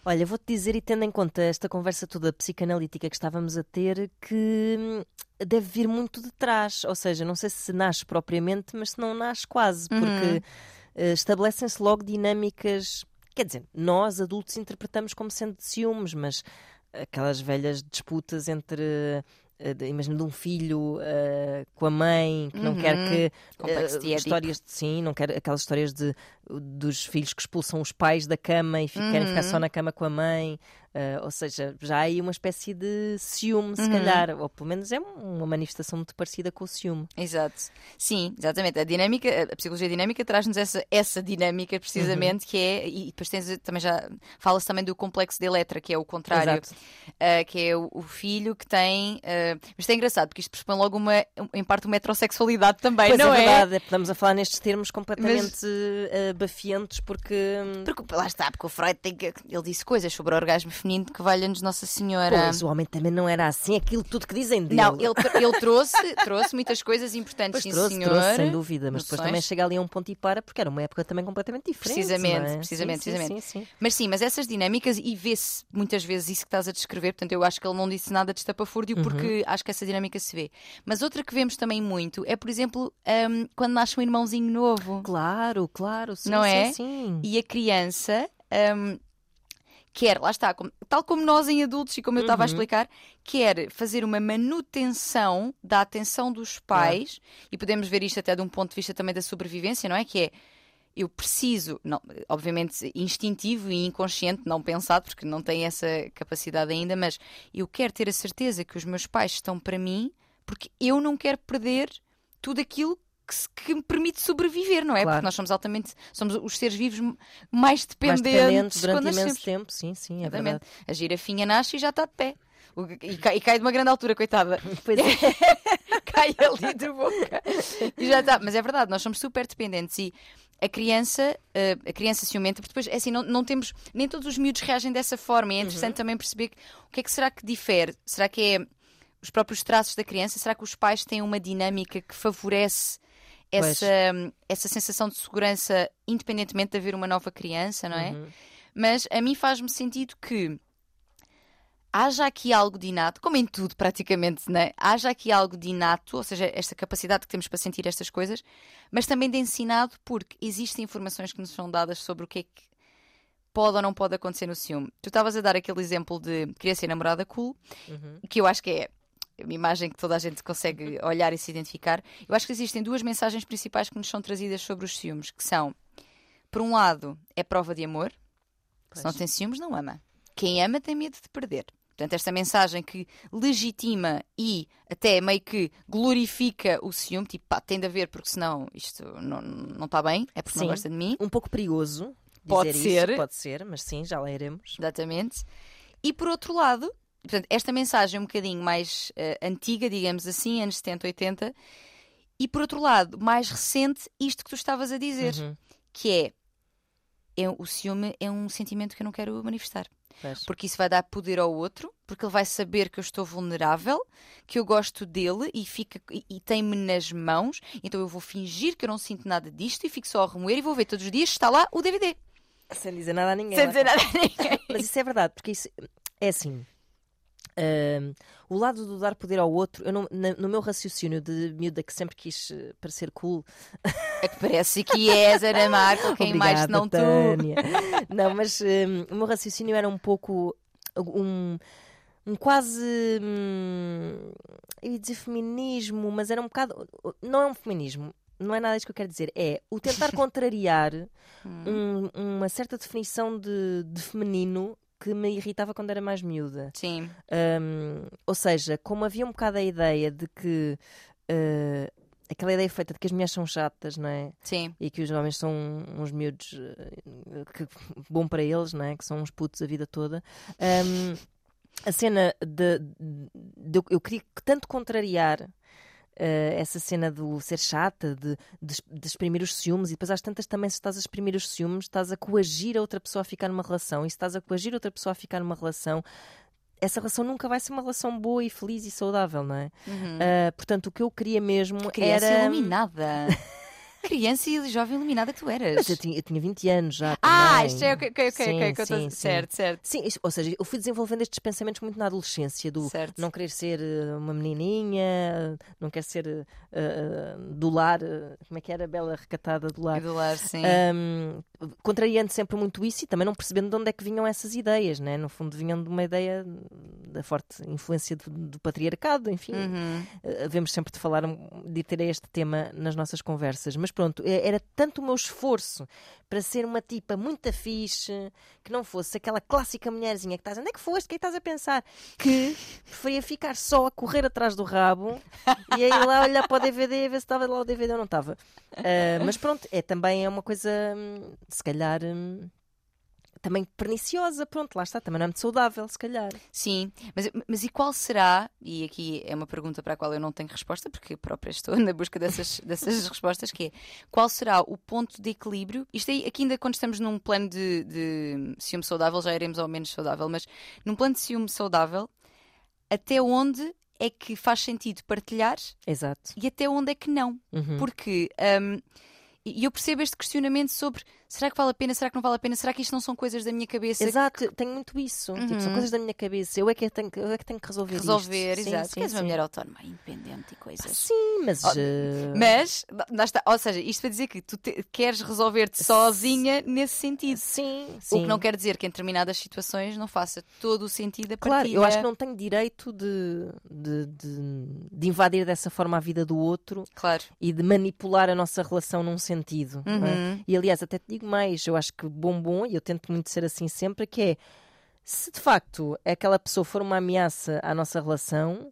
Speaker 1: Olha, vou-te dizer, e tendo em conta esta conversa toda psicanalítica que estávamos a ter, que hum, deve vir muito de trás. Ou seja, não sei se nasce propriamente, mas se não nasce quase, porque uhum. uh, estabelecem-se logo dinâmicas. Quer dizer, nós adultos interpretamos como sendo de ciúmes, mas aquelas velhas disputas entre uh, imagina de um filho uh, com a mãe que não quer uhum. que uh, histórias de, sim não quer aquelas histórias de dos filhos que expulsam os pais da cama e uhum. querem ficar só uhum. na cama com a mãe Uh, ou seja, já há aí uma espécie de ciúme, se uhum. calhar, ou pelo menos é uma manifestação muito parecida com o ciúme.
Speaker 2: Exato. Sim, exatamente. A dinâmica, a psicologia dinâmica traz-nos essa, essa dinâmica, precisamente, uhum. que é, e depois tens também já fala-se também do complexo de Eletra, que é o contrário, uh, que é o, o, filho que tem. Uh, mas isto é engraçado, porque isto pressupõe logo uma, em parte, uma heterossexualidade também,
Speaker 1: pois
Speaker 2: não
Speaker 1: é?
Speaker 2: é?
Speaker 1: verdade, estamos a falar nestes termos completamente mas... bafiantes, porque.
Speaker 2: Porque lá está, porque o Freud tem que. Ele disse coisas sobre o orgasmo feminino que valha-nos nossa Senhora.
Speaker 1: Pois, o homem também não era assim, aquilo tudo que dizem dele.
Speaker 2: Não, ele, ele trouxe, trouxe muitas coisas importantes,
Speaker 1: pois sim, trouxe,
Speaker 2: senhor.
Speaker 1: Trouxe, sem dúvida, mas depois também chega ali a um ponto e para, porque era uma época também completamente diferente.
Speaker 2: Precisamente,
Speaker 1: é?
Speaker 2: precisamente,
Speaker 1: sim,
Speaker 2: precisamente.
Speaker 1: Sim, sim,
Speaker 2: mas sim, mas essas dinâmicas, e vê-se muitas vezes isso que estás a descrever, portanto, eu acho que ele não disse nada de estapafúrdio, uhum. porque acho que essa dinâmica se vê. Mas outra que vemos também muito é, por exemplo, um, quando nasce um irmãozinho novo.
Speaker 1: Claro, claro, sim,
Speaker 2: não é?
Speaker 1: sim, sim.
Speaker 2: E a criança. Um, quer, lá está, como, tal como nós em adultos e como eu estava uhum. a explicar, quer fazer uma manutenção da atenção dos pais, é. e podemos ver isto até de um ponto de vista também da sobrevivência, não é? Que é, eu preciso, não, obviamente instintivo e inconsciente, não pensado, porque não tenho essa capacidade ainda, mas eu quero ter a certeza que os meus pais estão para mim, porque eu não quero perder tudo aquilo que, que me permite sobreviver, não é? Claro. Porque nós somos altamente, somos os seres vivos mais dependentes, mais dependentes
Speaker 1: durante imenso tempo, sim, sim, é Exatamente. verdade.
Speaker 2: A girafinha nasce e já está de pé. E cai, e cai, de uma grande altura, coitada.
Speaker 1: Pois é.
Speaker 2: cai ali de boca. E já está. Mas é verdade, nós somos super dependentes e a criança, eh, a criança ciumenta, porque depois, é assim, não, não temos, nem todos os miúdos reagem dessa forma. E é interessante uhum. também perceber o que é que será que difere. Será que é os próprios traços da criança? Será que os pais têm uma dinâmica que favorece essa, essa sensação de segurança, independentemente de haver uma nova criança, não é? Uhum. Mas a mim faz-me sentido que haja aqui algo de inato, como em tudo praticamente, né? haja aqui algo de inato, ou seja, esta capacidade que temos para sentir estas coisas, mas também de ensinado, porque existem informações que nos são dadas sobre o que é que pode ou não pode acontecer no ciúme. Tu estavas a dar aquele exemplo de querer ser namorada cool, uhum. que eu acho que é uma imagem que toda a gente consegue olhar e se identificar. Eu acho que existem duas mensagens principais que nos são trazidas sobre os ciúmes, que são, por um lado, é prova de amor. Pois. Se não tem ciúmes, não ama. Quem ama tem medo de perder. Portanto, esta mensagem que legitima e até meio que glorifica o ciúme, tipo, pá, tem de haver, porque senão isto não, não está bem, é porque sim, não gosta de mim.
Speaker 1: Um pouco perigoso.
Speaker 2: Pode ser.
Speaker 1: Isso, pode ser, mas sim, já lá iremos.
Speaker 2: Exatamente. E por outro lado, Portanto, esta mensagem é um bocadinho mais uh, antiga, digamos assim, anos 70, 80, e por outro lado, mais recente, isto que tu estavas a dizer, uhum. que é, é, o ciúme é um sentimento que eu não quero manifestar. Porque isso vai dar poder ao outro, porque ele vai saber que eu estou vulnerável, que eu gosto dele e, fica, e, e tem-me nas mãos, então eu vou fingir que eu não sinto nada disto e fico só a remoer e vou ver todos os dias está lá o DVD.
Speaker 1: Sem dizer nada a ninguém.
Speaker 2: Sem
Speaker 1: lá
Speaker 2: dizer nada a ninguém.
Speaker 1: Mas isso é verdade, porque isso é assim. O lado do dar poder ao outro, eu não- na- no meu raciocínio de miúda que sempre quis eh, parecer cool,
Speaker 2: É que parece que és, Ana Marco, quem mais
Speaker 1: Obrigada,
Speaker 2: não tu.
Speaker 1: Tânia. Não, mas hum, o meu raciocínio era um pouco um, um quase hum, eu ia dizer feminismo, mas era um bocado não é um feminismo, não é nada disso que eu quero dizer, é o tentar contrariar
Speaker 2: Hum.
Speaker 1: um- uma certa definição de, de feminino que me irritava quando era mais miúda.
Speaker 2: Sim,
Speaker 1: Hum, ou seja, como havia um bocado a ideia de que eh, aquela ideia feita de que as mulheres são chatas, não é?
Speaker 2: sim.
Speaker 1: e que os homens são uns miúdos eh, que, bom para eles, não é? que são uns putos a vida toda. Ahm, a cena de, de- eu- eu queria que tanto contrariar essa cena do ser chata, de, de, de exprimir os ciúmes, e depois às tantas também, se estás a exprimir os ciúmes, estás a coagir a outra pessoa a ficar numa relação, e se estás a coagir outra pessoa a ficar numa relação, essa relação nunca vai ser uma relação boa e feliz e saudável, não é?
Speaker 2: Uhum.
Speaker 1: Ah, portanto, o que eu queria mesmo
Speaker 2: Criança
Speaker 1: era.
Speaker 2: iluminada. Criança e jovem iluminada que tu eras.
Speaker 1: Mas eu tinha, eu tinha 20 anos já.
Speaker 2: Ah, isto é o que, que, que,
Speaker 1: Sim,
Speaker 2: que, que eu
Speaker 1: sim,
Speaker 2: estou.
Speaker 1: sim.
Speaker 2: Certo, certo.
Speaker 1: Sim, isso- ou seja, eu fui desenvolvendo estes pensamentos muito na adolescência, do
Speaker 2: Certo.
Speaker 1: não querer ser eh, uma menininha, não querer ser eh, do lar, como é que era? Bela recatada do lar.
Speaker 2: Do lar, sim.
Speaker 1: Ahm, contrariando sempre muito isso e também não percebendo de onde é que vinham essas ideias, né? no fundo vinham de uma ideia da forte influência do, do patriarcado, enfim,
Speaker 2: Uhum.
Speaker 1: Uh, Havemos sempre de falar, um- de ter este tema nas nossas conversas, mas pronto, é- era tanto o meu esforço para ser uma tipa muito fixe, que não fosse aquela clássica mulherzinha que estás, onde é que foste? O que é estás a pensar? Que preferia ficar só a correr atrás do rabo e aí lá olhar para o DVD e ver se estava lá o DVD ou não estava. Uh, mas pronto, é também é uma coisa, hum, se calhar. hum, Também perniciosa, pronto, lá está, também não é muito saudável, se calhar.
Speaker 2: Sim, mas, mas e qual será, e aqui é uma pergunta para a qual eu não tenho resposta, porque eu própria estou na busca dessas, dessas respostas, que é qual será o ponto de equilíbrio? Isto aí, aqui ainda quando estamos num plano de, de ciúme saudável, já iremos ao menos saudável, mas num plano de ciúme saudável, até onde é que faz sentido partilhar
Speaker 1: Exato.
Speaker 2: e até onde é que não?
Speaker 1: Uhum.
Speaker 2: Porque hum, e eu percebo este questionamento sobre será que vale a pena, será que não vale a pena, será que isto não são coisas da minha cabeça
Speaker 1: Exato, eu tenho muito isso. Tipo, são
Speaker 2: Uhum.
Speaker 1: coisas da minha cabeça. Eu é que tenho, que- eu é que, tenho que resolver
Speaker 2: resolver,
Speaker 1: isto.
Speaker 2: Exato.
Speaker 1: sim,
Speaker 2: que és uma mulher autónoma, independente e coisas.
Speaker 1: Sim, mas.
Speaker 2: Oh, Mas, está, ou seja, isto para dizer que tu te- queres resolver-te sozinha nesse sentido.
Speaker 1: Sim,
Speaker 2: O
Speaker 1: sim.
Speaker 2: que não quer dizer que em determinadas situações não faça todo o sentido a
Speaker 1: Claro,
Speaker 2: partilha.
Speaker 1: eu acho que não tenho direito de, de, de, de invadir dessa forma a vida do outro
Speaker 2: Claro.
Speaker 1: e de manipular a nossa relação num sentido. é?
Speaker 2: Uhum.
Speaker 1: E aliás, até te digo mais, eu acho que bom bom, e eu tento muito ser assim sempre, que é se de facto aquela pessoa for uma ameaça à nossa relação.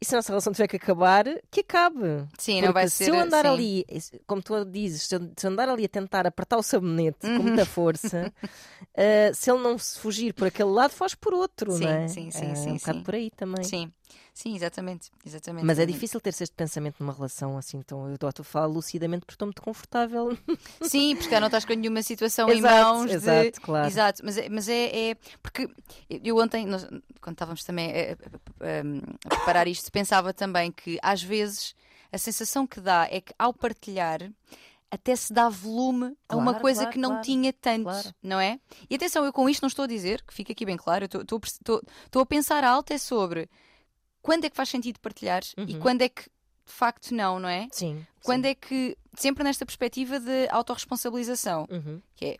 Speaker 1: E se a nossa relação tiver que acabar, que acabe.
Speaker 2: Sim,
Speaker 1: Porque
Speaker 2: não vai
Speaker 1: se
Speaker 2: ser.
Speaker 1: eu andar
Speaker 2: sim.
Speaker 1: ali, como tu dizes, se eu, se eu andar ali a tentar apertar o sabonete com
Speaker 2: Uhum.
Speaker 1: muita força, eh, se ele não se fugir por aquele lado, foge por outro,
Speaker 2: Sim,
Speaker 1: não é?
Speaker 2: sim, sim,
Speaker 1: É
Speaker 2: sim,
Speaker 1: um
Speaker 2: sim.
Speaker 1: por aí também.
Speaker 2: Sim, sim, exatamente. exatamente
Speaker 1: Mas é difícil ter-se este pensamento numa relação assim, então eu estou a falar lucidamente porque estou muito confortável.
Speaker 2: Sim, porque não estás com nenhuma situação em
Speaker 1: Exato,
Speaker 2: mãos. de-
Speaker 1: exato, claro.
Speaker 2: Exato, mas, é, mas é, é- porque eu ontem, nós- quando estávamos também a, a- a- preparar isto, pensava também que às vezes a sensação que dá é que ao partilhar até se dá volume a uma coisa
Speaker 1: claro,
Speaker 2: que não
Speaker 1: claro,
Speaker 2: tinha tanto, não é? E atenção, eu com isto não estou a dizer, que fica aqui bem claro, eu estou- estou estou a pensar alto é sobre quando é que faz sentido partilhar e
Speaker 1: Uhum.
Speaker 2: quando é que de facto não, não é?
Speaker 1: Sim.
Speaker 2: Quando é que, sempre nesta perspectiva de autorresponsabilização,
Speaker 1: Uhum.
Speaker 2: que é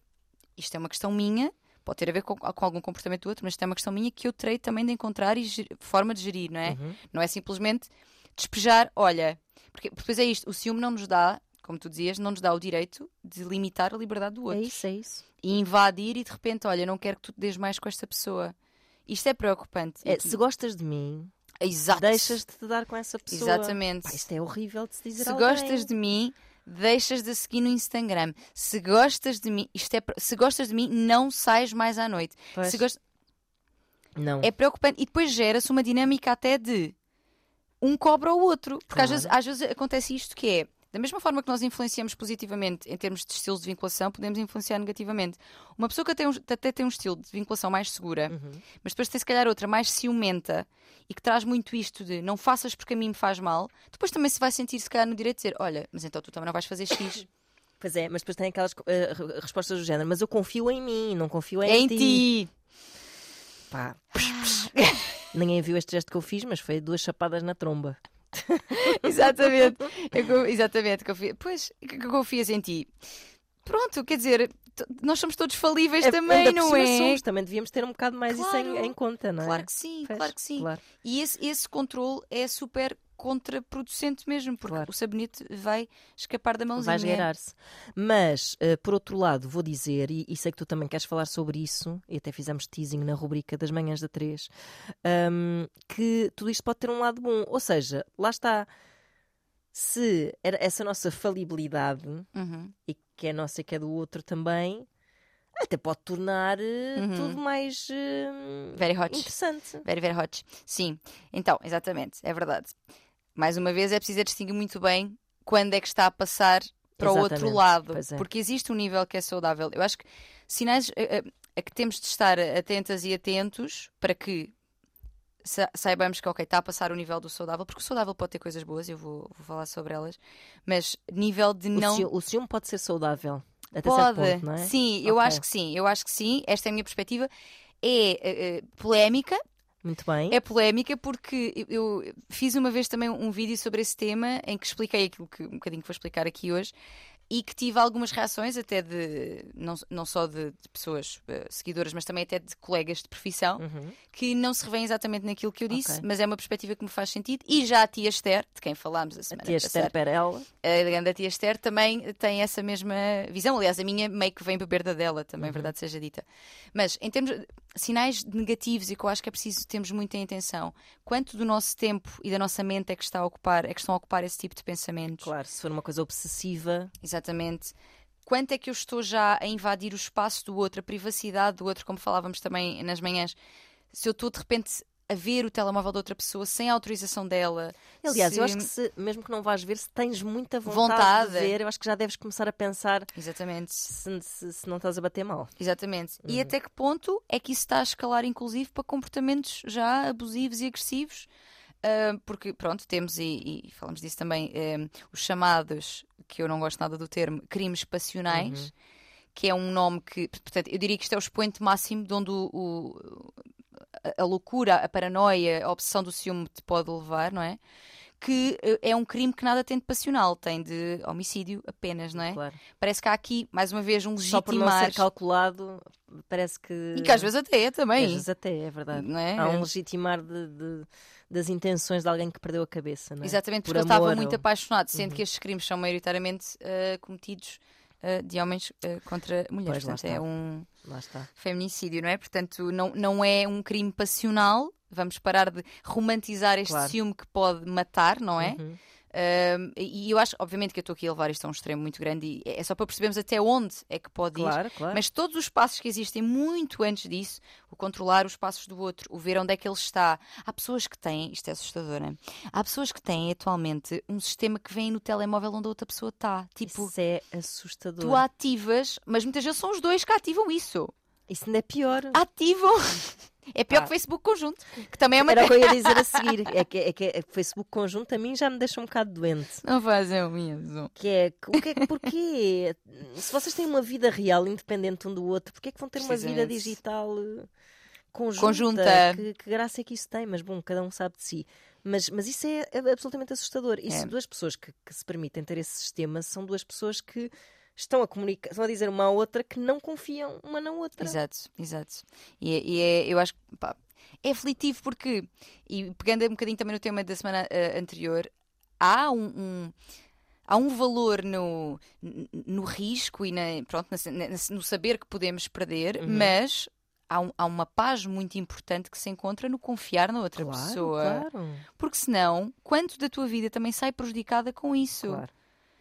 Speaker 2: isto é uma questão minha, pode ter a ver com, com algum comportamento do outro, mas isto é uma questão minha que eu terei também de encontrar e ger- forma de gerir, não é?
Speaker 1: Uhum.
Speaker 2: Não é simplesmente despejar, olha, porque depois é isto, o ciúme não nos dá, como tu dizias, não nos dá o direito de limitar a liberdade do
Speaker 1: É
Speaker 2: outro
Speaker 1: isso, é isso.
Speaker 2: e invadir e de repente, olha, não quero que tu te des mais com esta pessoa. Isto é preocupante.
Speaker 1: É, se gostas de mim,
Speaker 2: Exato.
Speaker 1: deixas de te dar com essa pessoa.
Speaker 2: Exatamente.
Speaker 1: Pá, isto é horrível de se dizer
Speaker 2: Se
Speaker 1: alguém.
Speaker 2: gostas de mim, deixas de seguir no Instagram. Se gostas de mim, isto é, se gostas de mim, não sais mais à noite.
Speaker 1: Pois.
Speaker 2: Se
Speaker 1: Não.
Speaker 2: É preocupante e depois gera-se uma dinâmica até de um cobra o outro. Porque às,
Speaker 1: Claro.
Speaker 2: vezes, às vezes acontece isto que é. Da mesma forma que nós influenciamos positivamente em termos de estilos de vinculação, podemos influenciar negativamente. Uma pessoa que até, um- até tem um estilo de vinculação mais segura,
Speaker 1: Uhum.
Speaker 2: mas depois tem se calhar outra mais ciumenta e que traz muito isto de não faças porque a mim me faz mal, depois também se vai sentir se calhar no direito de dizer, olha, mas então tu também não vais fazer X.
Speaker 1: Pois é, mas depois tem aquelas re- respostas do género, mas eu confio em mim, não confio em,
Speaker 2: em ti.
Speaker 1: Pá. Ninguém viu este gesto que eu fiz, mas foi duas chapadas na tromba.
Speaker 2: exatamente. Eu exatamente. Confio, pois, que que confias em ti. Pronto, quer dizer, nós somos todos falíveis
Speaker 1: É,
Speaker 2: também, não é?
Speaker 1: somos, também devíamos ter um bocado mais isso
Speaker 2: Claro.
Speaker 1: em, em conta, não é?
Speaker 2: Claro que sim,
Speaker 1: Pois,
Speaker 2: claro que sim.
Speaker 1: claro.
Speaker 2: E esse, esse controle é super contraproducente mesmo, porque
Speaker 1: Claro.
Speaker 2: o sabonete vai escapar da mãozinha.
Speaker 1: Vai esgueirar-se. Mas, eh, por outro lado, vou dizer, e, e sei que tu também queres falar sobre isso, e até fizemos teasing na rubrica das manhãs da 3, hum, que tudo isto pode ter um lado bom. Ou seja, lá está. Se essa nossa falibilidade,
Speaker 2: Uhum.
Speaker 1: e que é nossa e que é do outro também, até pode tornar eh,
Speaker 2: Uhum.
Speaker 1: tudo mais eh,
Speaker 2: Very hot.
Speaker 1: interessante.
Speaker 2: Very, very hot. Sim, então, exatamente, é verdade. Mais uma vez, é preciso distinguir muito bem quando é que está a passar para o outro lado.
Speaker 1: é.
Speaker 2: Porque existe um nível que é saudável. Eu acho que sinais a, a- a que temos de estar atentas e atentos para que sa- saibamos que, ok, está a passar o nível do saudável, porque o saudável pode ter coisas boas, eu vou, vou falar sobre elas, mas nível de
Speaker 1: O
Speaker 2: não.
Speaker 1: ciúme, o ciúme pode ser saudável. Até
Speaker 2: Pode,
Speaker 1: ponto, não é?
Speaker 2: sim, eu
Speaker 1: Ok.
Speaker 2: acho que sim, eu acho que sim. Esta é a minha perspectiva. É eh, eh, polémica,
Speaker 1: Muito bem.
Speaker 2: é polémica porque eu fiz uma vez também um vídeo sobre esse tema em que expliquei aquilo que um bocadinho que vou explicar aqui hoje e que tive algumas reações até de não, não só de, de pessoas eh, seguidoras, mas também até de colegas de profissão
Speaker 1: Uhum.
Speaker 2: que não se revêem exatamente naquilo que eu disse,
Speaker 1: Ok.
Speaker 2: mas é uma perspectiva que me faz sentido. E já a tia Esther, de quem falámos a
Speaker 1: A
Speaker 2: semana
Speaker 1: tia Esther
Speaker 2: passada,
Speaker 1: Perel.
Speaker 2: a grande tia Esther também tem essa mesma visão. Aliás, a minha meio que vem beber da dela, também,
Speaker 1: Uhum.
Speaker 2: verdade seja dita. Mas em termos sinais negativos e que eu acho que é preciso termos muita atenção, quanto do nosso tempo e da nossa mente é que está a ocupar, é que estão a ocupar esse tipo de pensamentos?
Speaker 1: Claro, se for uma coisa obsessiva,
Speaker 2: Exatamente. Quanto é que eu estou já a invadir o espaço do outro, a privacidade do outro, como falávamos também nas manhãs? Se eu estou de repente a ver o telemóvel de outra pessoa sem a autorização dela.
Speaker 1: Aliás,
Speaker 2: se-
Speaker 1: eu acho que se, mesmo que não vás ver, se tens muita vontade,
Speaker 2: Vontade.
Speaker 1: de ver, eu acho que já deves começar a pensar
Speaker 2: Exatamente.
Speaker 1: se, se- se não estás a bater mal.
Speaker 2: Exatamente.
Speaker 1: Uhum.
Speaker 2: E até que ponto é que isso está a escalar, inclusive, para comportamentos já abusivos e agressivos? Ah, porque, pronto, temos, e, e falamos disso também, eh, os chamados, que eu não gosto nada do termo, crimes passionais,
Speaker 1: Uhum.
Speaker 2: que é um nome que, portanto, eu diria que isto é o expoente máximo de onde o, o- a, a loucura, a paranoia, a obsessão do ciúme te pode levar, não é? Que eh, é um crime que nada tem de passional, tem de homicídio apenas, não é?
Speaker 1: Claro.
Speaker 2: Parece que há aqui, mais uma vez, um
Speaker 1: Só por não
Speaker 2: legitimar.
Speaker 1: ser calculado, parece que.
Speaker 2: E que às vezes até é também.
Speaker 1: Às vezes até, é verdade.
Speaker 2: Não é?
Speaker 1: Há um legitimar de- de- das intenções de alguém que perdeu a cabeça, não é?
Speaker 2: Exatamente,
Speaker 1: Por
Speaker 2: porque ele estava muito
Speaker 1: ou-
Speaker 2: apaixonado, sendo
Speaker 1: Uhum.
Speaker 2: que estes crimes são maioritariamente eh, cometidos eh, de homens eh, contra mulheres.
Speaker 1: Pois,
Speaker 2: Portanto, é um feminicídio, não é? Portanto, não, não é um crime passional. Vamos parar de romantizar este
Speaker 1: Claro.
Speaker 2: ciúme que pode matar, não é?
Speaker 1: Uhum.
Speaker 2: Um, e eu acho, obviamente, que eu estou aqui a levar isto a um extremo muito grande e é só para percebermos até onde é que pode ir.
Speaker 1: Claro, claro.
Speaker 2: Mas todos os passos que existem muito antes disso, o controlar os passos do outro, o ver onde é que ele está. Há pessoas que têm, isto é assustador, né? Há pessoas que têm atualmente um sistema que vem no telemóvel onde a outra pessoa está. Tipo,
Speaker 1: Isso é assustador.
Speaker 2: tu ativas, mas muitas vezes são os dois que ativam isso.
Speaker 1: Isso ainda é pior.
Speaker 2: Ativam! É pior
Speaker 1: Ah.
Speaker 2: que o Facebook conjunto, que também é uma.
Speaker 1: Era o que eu ia dizer a seguir. É que, é que é Facebook conjunto a mim já me deixa um bocado doente.
Speaker 2: Não fazem o mesmo.
Speaker 1: Que é, o que é porquê? Se vocês têm uma vida real independente um do outro, porquê é que vão ter uma vida digital eh, conjunta?
Speaker 2: Conjunta.
Speaker 1: Que, que graça é que isso tem? Mas bom, cada um sabe de si. Mas, mas isso é, é absolutamente assustador. E se
Speaker 2: É.
Speaker 1: duas pessoas que, que se permitem ter esse sistema são duas pessoas que estão a comunicar, estão a dizer uma à outra que não confiam uma na outra.
Speaker 2: Exato, exato. E, é- e é, eu acho que pá, é aflitivo porque, e pegando um bocadinho também no tema da semana eh, anterior, há um, um- há um valor no, no risco e na, pronto, na- na- no saber que podemos perder,
Speaker 1: Uhum.
Speaker 2: mas há, um- há uma paz muito importante que se encontra no confiar na outra
Speaker 1: Claro,
Speaker 2: pessoa.
Speaker 1: claro.
Speaker 2: Porque senão, quanto da tua vida também sai prejudicada com isso?
Speaker 1: claro.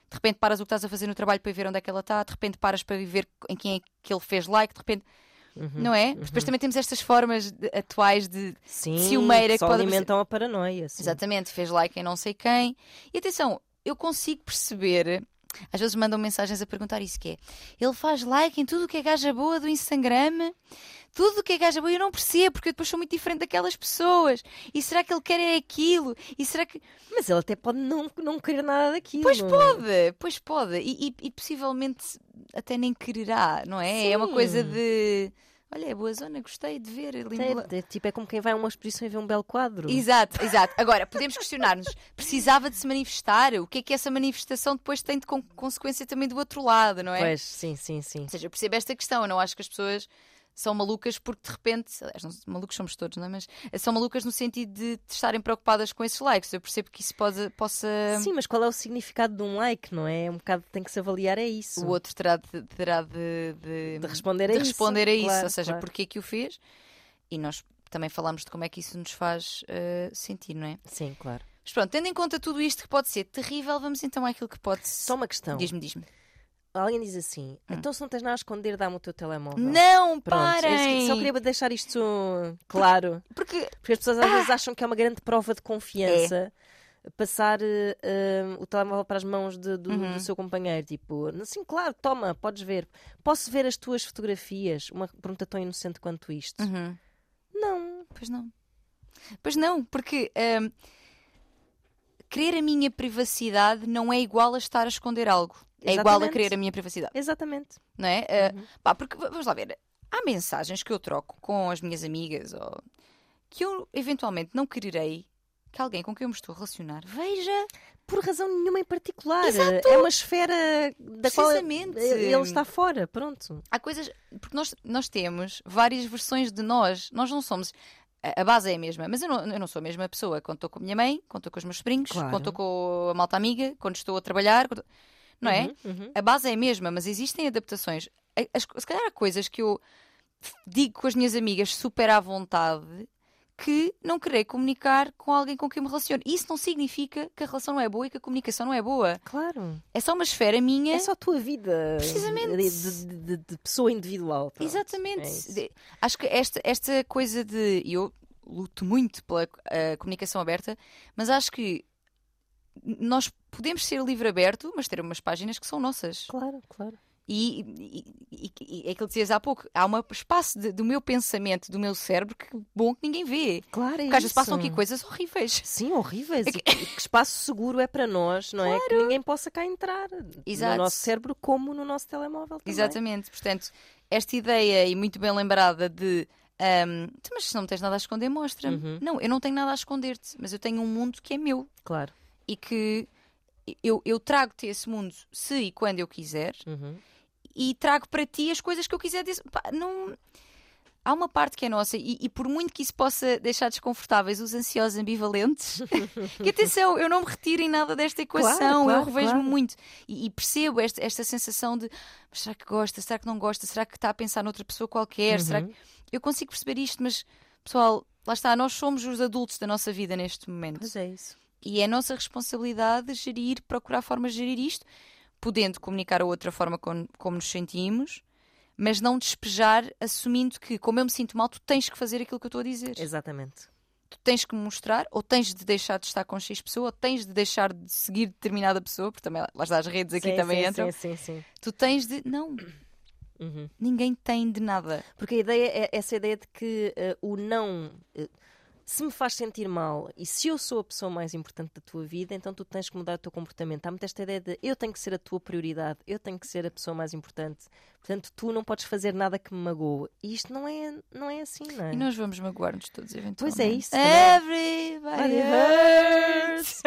Speaker 2: De repente paras o que estás a fazer no trabalho para ver onde é que ela está, de repente paras para ver em quem é que ele fez like, de repente.
Speaker 1: Uhum,
Speaker 2: Não é? Depois também temos estas formas de- atuais de.
Speaker 1: Sim,
Speaker 2: ciumeira que
Speaker 1: só
Speaker 2: pode-
Speaker 1: alimentam a paranoia. sim.
Speaker 2: Exatamente, fez like em não sei quem. E atenção, eu consigo perceber às vezes mandam mensagens a perguntar isso que é. Ele faz like em tudo o que é gaja boa do Instagram, tudo o que é gaja boa eu não percebo, porque eu depois sou muito diferente daquelas pessoas. E será que ele quer é aquilo? E será que.
Speaker 1: Mas ele até pode não, não querer nada daquilo.
Speaker 2: Pois pode, pois pode. E, e- e possivelmente até nem quererá, não é? É uma
Speaker 1: Sim.
Speaker 2: coisa de. Olha, é boa zona, gostei de ver. lindo
Speaker 1: É, é, tipo, é como quem vai a uma exposição e vê um belo quadro.
Speaker 2: Exato, exato. Agora, podemos questionar-nos: precisava de se manifestar? O que é que essa manifestação depois tem de con- consequência também do outro lado, não é?
Speaker 1: Pois, sim, sim, sim.
Speaker 2: Ou seja, eu percebo esta questão. Eu não acho que as pessoas são malucas porque de repente, aliás, não, malucos somos todos, não é? Mas são malucas no sentido de, de estarem preocupadas com esses likes. Eu percebo que isso pode, possa.
Speaker 1: Sim, mas qual é o significado de um like, não é? Um bocado tem que se avaliar, é isso.
Speaker 2: O outro terá de, terá de, de,
Speaker 1: De responder a
Speaker 2: de
Speaker 1: isso.
Speaker 2: responder a isso.
Speaker 1: Claro,
Speaker 2: Ou seja,
Speaker 1: claro.
Speaker 2: porque é que o fez. E nós também falámos de como é que isso nos faz eh, sentir, não é?
Speaker 1: Sim, claro.
Speaker 2: Mas pronto, tendo em conta tudo isto que pode ser terrível, vamos então àquilo que pode
Speaker 1: Só uma questão.
Speaker 2: Diz-me, diz-me.
Speaker 1: Alguém diz assim: então se não tens nada a esconder, dá-me o teu telemóvel.
Speaker 2: Não,
Speaker 1: Pronto, é que-
Speaker 2: parem!
Speaker 1: só queria deixar isto claro.
Speaker 2: Porque
Speaker 1: Porque as pessoas às
Speaker 2: Ah!
Speaker 1: vezes acham que é uma grande prova de confiança passar eh, eh, o telemóvel para as mãos de- do,
Speaker 2: Uhum.
Speaker 1: do seu companheiro. Tipo, assim, claro, toma, podes ver. Posso ver as tuas fotografias? Uma pergunta tão inocente quanto isto.
Speaker 2: Uhum.
Speaker 1: Não.
Speaker 2: Pois não. Pois não, porque hum, querer a minha privacidade não é igual a estar a esconder algo. É igual a
Speaker 1: Exatamente.
Speaker 2: querer a minha privacidade,
Speaker 1: Exatamente.
Speaker 2: não é? Uh, pá, porque vamos lá ver. Há mensagens que eu troco com as minhas amigas ou que eu eventualmente não quererei que alguém com quem eu me estou a relacionar veja.
Speaker 1: Por razão nenhuma em particular.
Speaker 2: Exato.
Speaker 1: É uma esfera da qual ele está fora. Pronto.
Speaker 2: Há coisas. Porque nós, nós temos várias versões de nós. Nós não somos. A a base é a mesma, mas eu não, eu não sou a mesma pessoa quando estou com a minha mãe, quando estou com os meus sobrinhos,
Speaker 1: Claro.
Speaker 2: quando estou com a malta amiga, quando estou a trabalhar. quando- Não é?
Speaker 1: Uhum, uhum.
Speaker 2: A base é a mesma, mas existem adaptações. As- se calhar há coisas que eu digo com as minhas amigas super à vontade que não querer comunicar com alguém com quem me relaciono. Isso não significa que a relação não é boa e que a comunicação não é boa.
Speaker 1: Claro.
Speaker 2: É só uma esfera minha.
Speaker 1: É só a tua vida.
Speaker 2: Precisamente.
Speaker 1: De, de- de- pessoa individual. Pronto.
Speaker 2: Exatamente.
Speaker 1: É
Speaker 2: Acho que esta, esta coisa de. Eu luto muito pela eh, comunicação aberta, mas acho que nós podemos ser livre aberto, mas ter umas páginas que são nossas.
Speaker 1: Claro, claro.
Speaker 2: E, e, e- e é aquilo que dizias há pouco. Há um espaço de- do meu pensamento, do meu cérebro, que bom que ninguém vê.
Speaker 1: Claro, é
Speaker 2: Porque às vezes
Speaker 1: isso.
Speaker 2: passam aqui coisas horríveis.
Speaker 1: Sim, horríveis. E que, que espaço seguro é para nós, não é? Que ninguém possa cá entrar.
Speaker 2: Exato.
Speaker 1: No nosso cérebro, como no nosso telemóvel também.
Speaker 2: Exatamente. Portanto, esta ideia, e muito bem lembrada, de. "Tu, mas se não tens nada a esconder, mostra-me.
Speaker 1: Uhum.
Speaker 2: Não, eu não tenho nada a esconder-te, mas eu tenho um mundo que é meu.
Speaker 1: Claro.
Speaker 2: E que eu, eu trago-te esse mundo se e quando eu quiser
Speaker 1: Uhum.
Speaker 2: e trago para ti as coisas que eu quiser. Desse... Pá, não... Há uma parte que é nossa e, e por muito que isso possa deixar desconfortáveis os ansiosos ambivalentes, que atenção, eu não me retiro em nada desta equação,
Speaker 1: Claro, claro,
Speaker 2: eu revejo-me
Speaker 1: claro.
Speaker 2: muito e, e percebo esta, esta sensação de mas será que gosta, será que não gosta, será que está a pensar noutra pessoa qualquer, será
Speaker 1: Uhum.
Speaker 2: que... Eu consigo perceber isto, mas pessoal, lá está, nós somos os adultos da nossa vida neste momento.
Speaker 1: Mas é isso.
Speaker 2: E é a nossa responsabilidade gerir, procurar formas de gerir isto, podendo comunicar a outra forma como, como nos sentimos, mas não despejar assumindo que, como eu me sinto mal, tu tens que fazer aquilo que eu estou a dizer.
Speaker 1: Exatamente.
Speaker 2: Tu tens que me mostrar, ou tens de deixar de estar com X pessoa, ou tens de deixar de seguir determinada pessoa, porque também lá está, as redes aqui
Speaker 1: sim,
Speaker 2: também
Speaker 1: sim,
Speaker 2: entram.
Speaker 1: Sim, sim, sim.
Speaker 2: Tu tens de. Não,
Speaker 1: Uhum.
Speaker 2: ninguém tem de nada.
Speaker 1: Porque a ideia é essa ideia de que eh, o não. eh, se me faz sentir mal e se eu sou a pessoa mais importante da tua vida, então tu tens que mudar o teu comportamento. Há muito esta ideia de eu tenho que ser a tua prioridade, eu tenho que ser a pessoa mais importante. Portanto, tu não podes fazer nada que me magoe. E isto não é, não é assim, não é?
Speaker 2: E nós vamos magoar-nos todos, eventualmente.
Speaker 1: Pois é isso,
Speaker 2: Everybody hurts.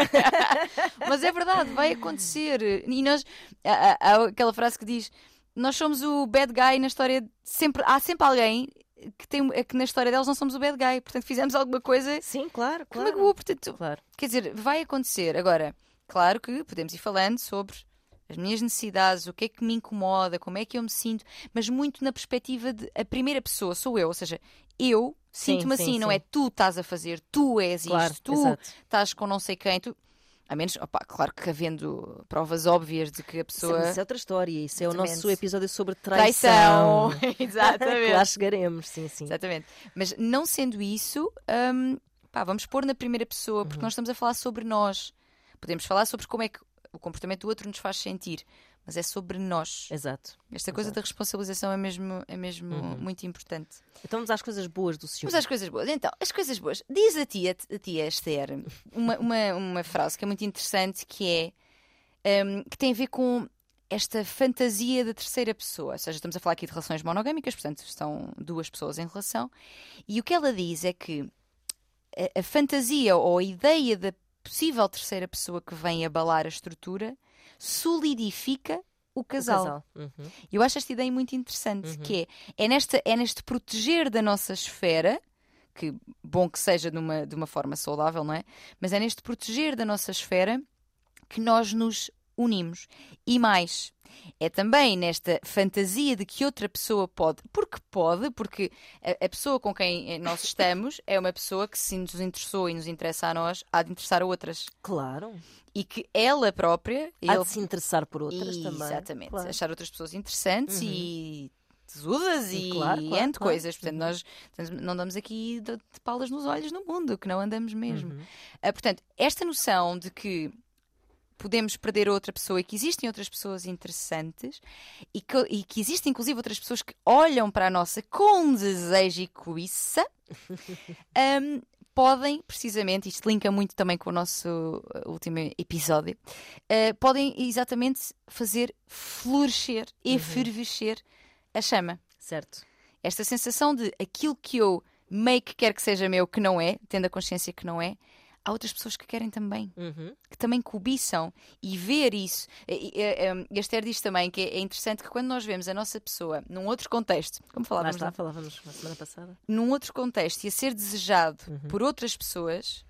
Speaker 2: Mas é verdade, vai acontecer. E nós. Há, há- aquela frase que diz: Nós somos o bad guy na história. Sempre, há sempre alguém que, tem, que na história deles não somos o bad guy. Portanto, fizemos alguma coisa
Speaker 1: Sim, claro,
Speaker 2: que
Speaker 1: claro.
Speaker 2: magoou. Portanto,
Speaker 1: Claro.
Speaker 2: Quer dizer, vai acontecer. Agora, claro que podemos ir falando sobre as minhas necessidades, o que é que me incomoda, como é que eu me sinto, mas muito na perspectiva de a primeira pessoa sou eu, ou seja, eu sinto-me
Speaker 1: sim,
Speaker 2: assim, não
Speaker 1: sim.
Speaker 2: é tu estás a fazer, tu és
Speaker 1: Claro,
Speaker 2: isto, tu
Speaker 1: exato.
Speaker 2: estás com não sei quem, tu. A menos, opá, claro que havendo provas óbvias de que a
Speaker 1: Isso,
Speaker 2: pessoa.
Speaker 1: é- isso é outra história. Isso é o nosso episódio sobre
Speaker 2: Traição!
Speaker 1: traição.
Speaker 2: Exatamente.
Speaker 1: Lá chegaremos, sim, sim.
Speaker 2: Exatamente. Mas não sendo isso, hum, pá, vamos pôr na primeira pessoa,
Speaker 1: Uhum.
Speaker 2: porque nós estamos a falar sobre nós. Podemos falar sobre como é que o comportamento do outro nos faz sentir, mas é sobre nós.
Speaker 1: Exato.
Speaker 2: Esta coisa
Speaker 1: Exato.
Speaker 2: da responsabilização é mesmo, é mesmo
Speaker 1: Uhum.
Speaker 2: muito importante.
Speaker 1: Então vamos às coisas boas do ciúme.
Speaker 2: Vamos às coisas boas. Então, as coisas boas. Diz a tia, a tia Esther uma, uma, uma frase que é muito interessante que é hum, que tem a ver com esta fantasia da terceira pessoa. Ou seja, estamos a falar aqui de relações monogâmicas, portanto, estão duas pessoas em relação. E o que ela diz é que a, a fantasia ou a ideia da possível terceira pessoa que vem abalar a estrutura solidifica o
Speaker 1: O
Speaker 2: casal.
Speaker 1: casal. Uhum.
Speaker 2: Eu acho esta ideia muito interessante,
Speaker 1: Uhum.
Speaker 2: que é, é, nesta, é neste proteger da nossa esfera, que bom que seja de uma, de uma forma saudável, não é? Mas é neste proteger da nossa esfera que nós nos unimos. E mais, é também nesta fantasia de que outra pessoa pode, porque pode, porque a, a pessoa com quem nós estamos é uma pessoa que se nos interessou e nos interessa a nós, há de interessar a outras.
Speaker 1: Claro.
Speaker 2: E que ela própria,
Speaker 1: Há
Speaker 2: ele
Speaker 1: de se interessar por outras também.
Speaker 2: Exatamente.
Speaker 1: Claro.
Speaker 2: Achar outras pessoas interessantes
Speaker 1: Uhum.
Speaker 2: e tesudas e
Speaker 1: Claro, claro,
Speaker 2: de
Speaker 1: claro.
Speaker 2: coisas. Portanto,
Speaker 1: Uhum.
Speaker 2: nós não damos aqui de, de palas nos olhos no mundo, que não andamos mesmo.
Speaker 1: Uhum.
Speaker 2: Ah, portanto, esta noção de que podemos perder outra pessoa e que existem outras pessoas interessantes e que, e que existem inclusive outras pessoas que olham para a nossa com desejo e cobiça hum, podem precisamente, isto linka muito também com o nosso uh, último episódio, uh, podem exatamente fazer florescer, efervescer a chama.
Speaker 1: Certo.
Speaker 2: Esta sensação de aquilo que eu meio que quero que seja meu, que não é, tendo a consciência que não é, há outras pessoas que querem também
Speaker 1: Uhum.
Speaker 2: que também cobiçam e ver isso. E, e, e, e a Esther diz também que é interessante que quando nós vemos a nossa pessoa num outro contexto, como
Speaker 1: Lá
Speaker 2: falávamos,
Speaker 1: está,
Speaker 2: lá-
Speaker 1: falávamos na semana passada.
Speaker 2: num outro contexto e a ser desejado
Speaker 1: Uhum.
Speaker 2: por outras pessoas,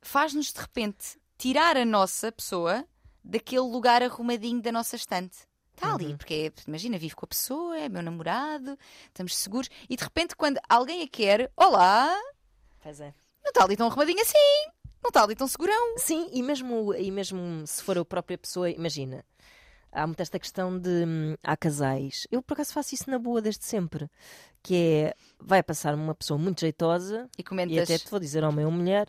Speaker 2: faz-nos de repente tirar a nossa pessoa daquele lugar arrumadinho da nossa estante. Está ali,
Speaker 1: Uhum.
Speaker 2: porque é- imagina, vivo com a pessoa, é meu namorado, estamos seguros, e de repente, quando alguém a quer, olá,
Speaker 1: Pois é.
Speaker 2: não está ali tão arrumadinho assim, não está ali tão segurão.
Speaker 1: Sim, e mesmo, e mesmo se for a própria pessoa, imagina. Há muito esta questão de. hum, Há casais. Eu, por acaso, faço isso na boa desde sempre. Que é. Vai passar uma pessoa muito jeitosa.
Speaker 2: E
Speaker 1: E
Speaker 2: comentas.
Speaker 1: até te vou dizer homem ou mulher.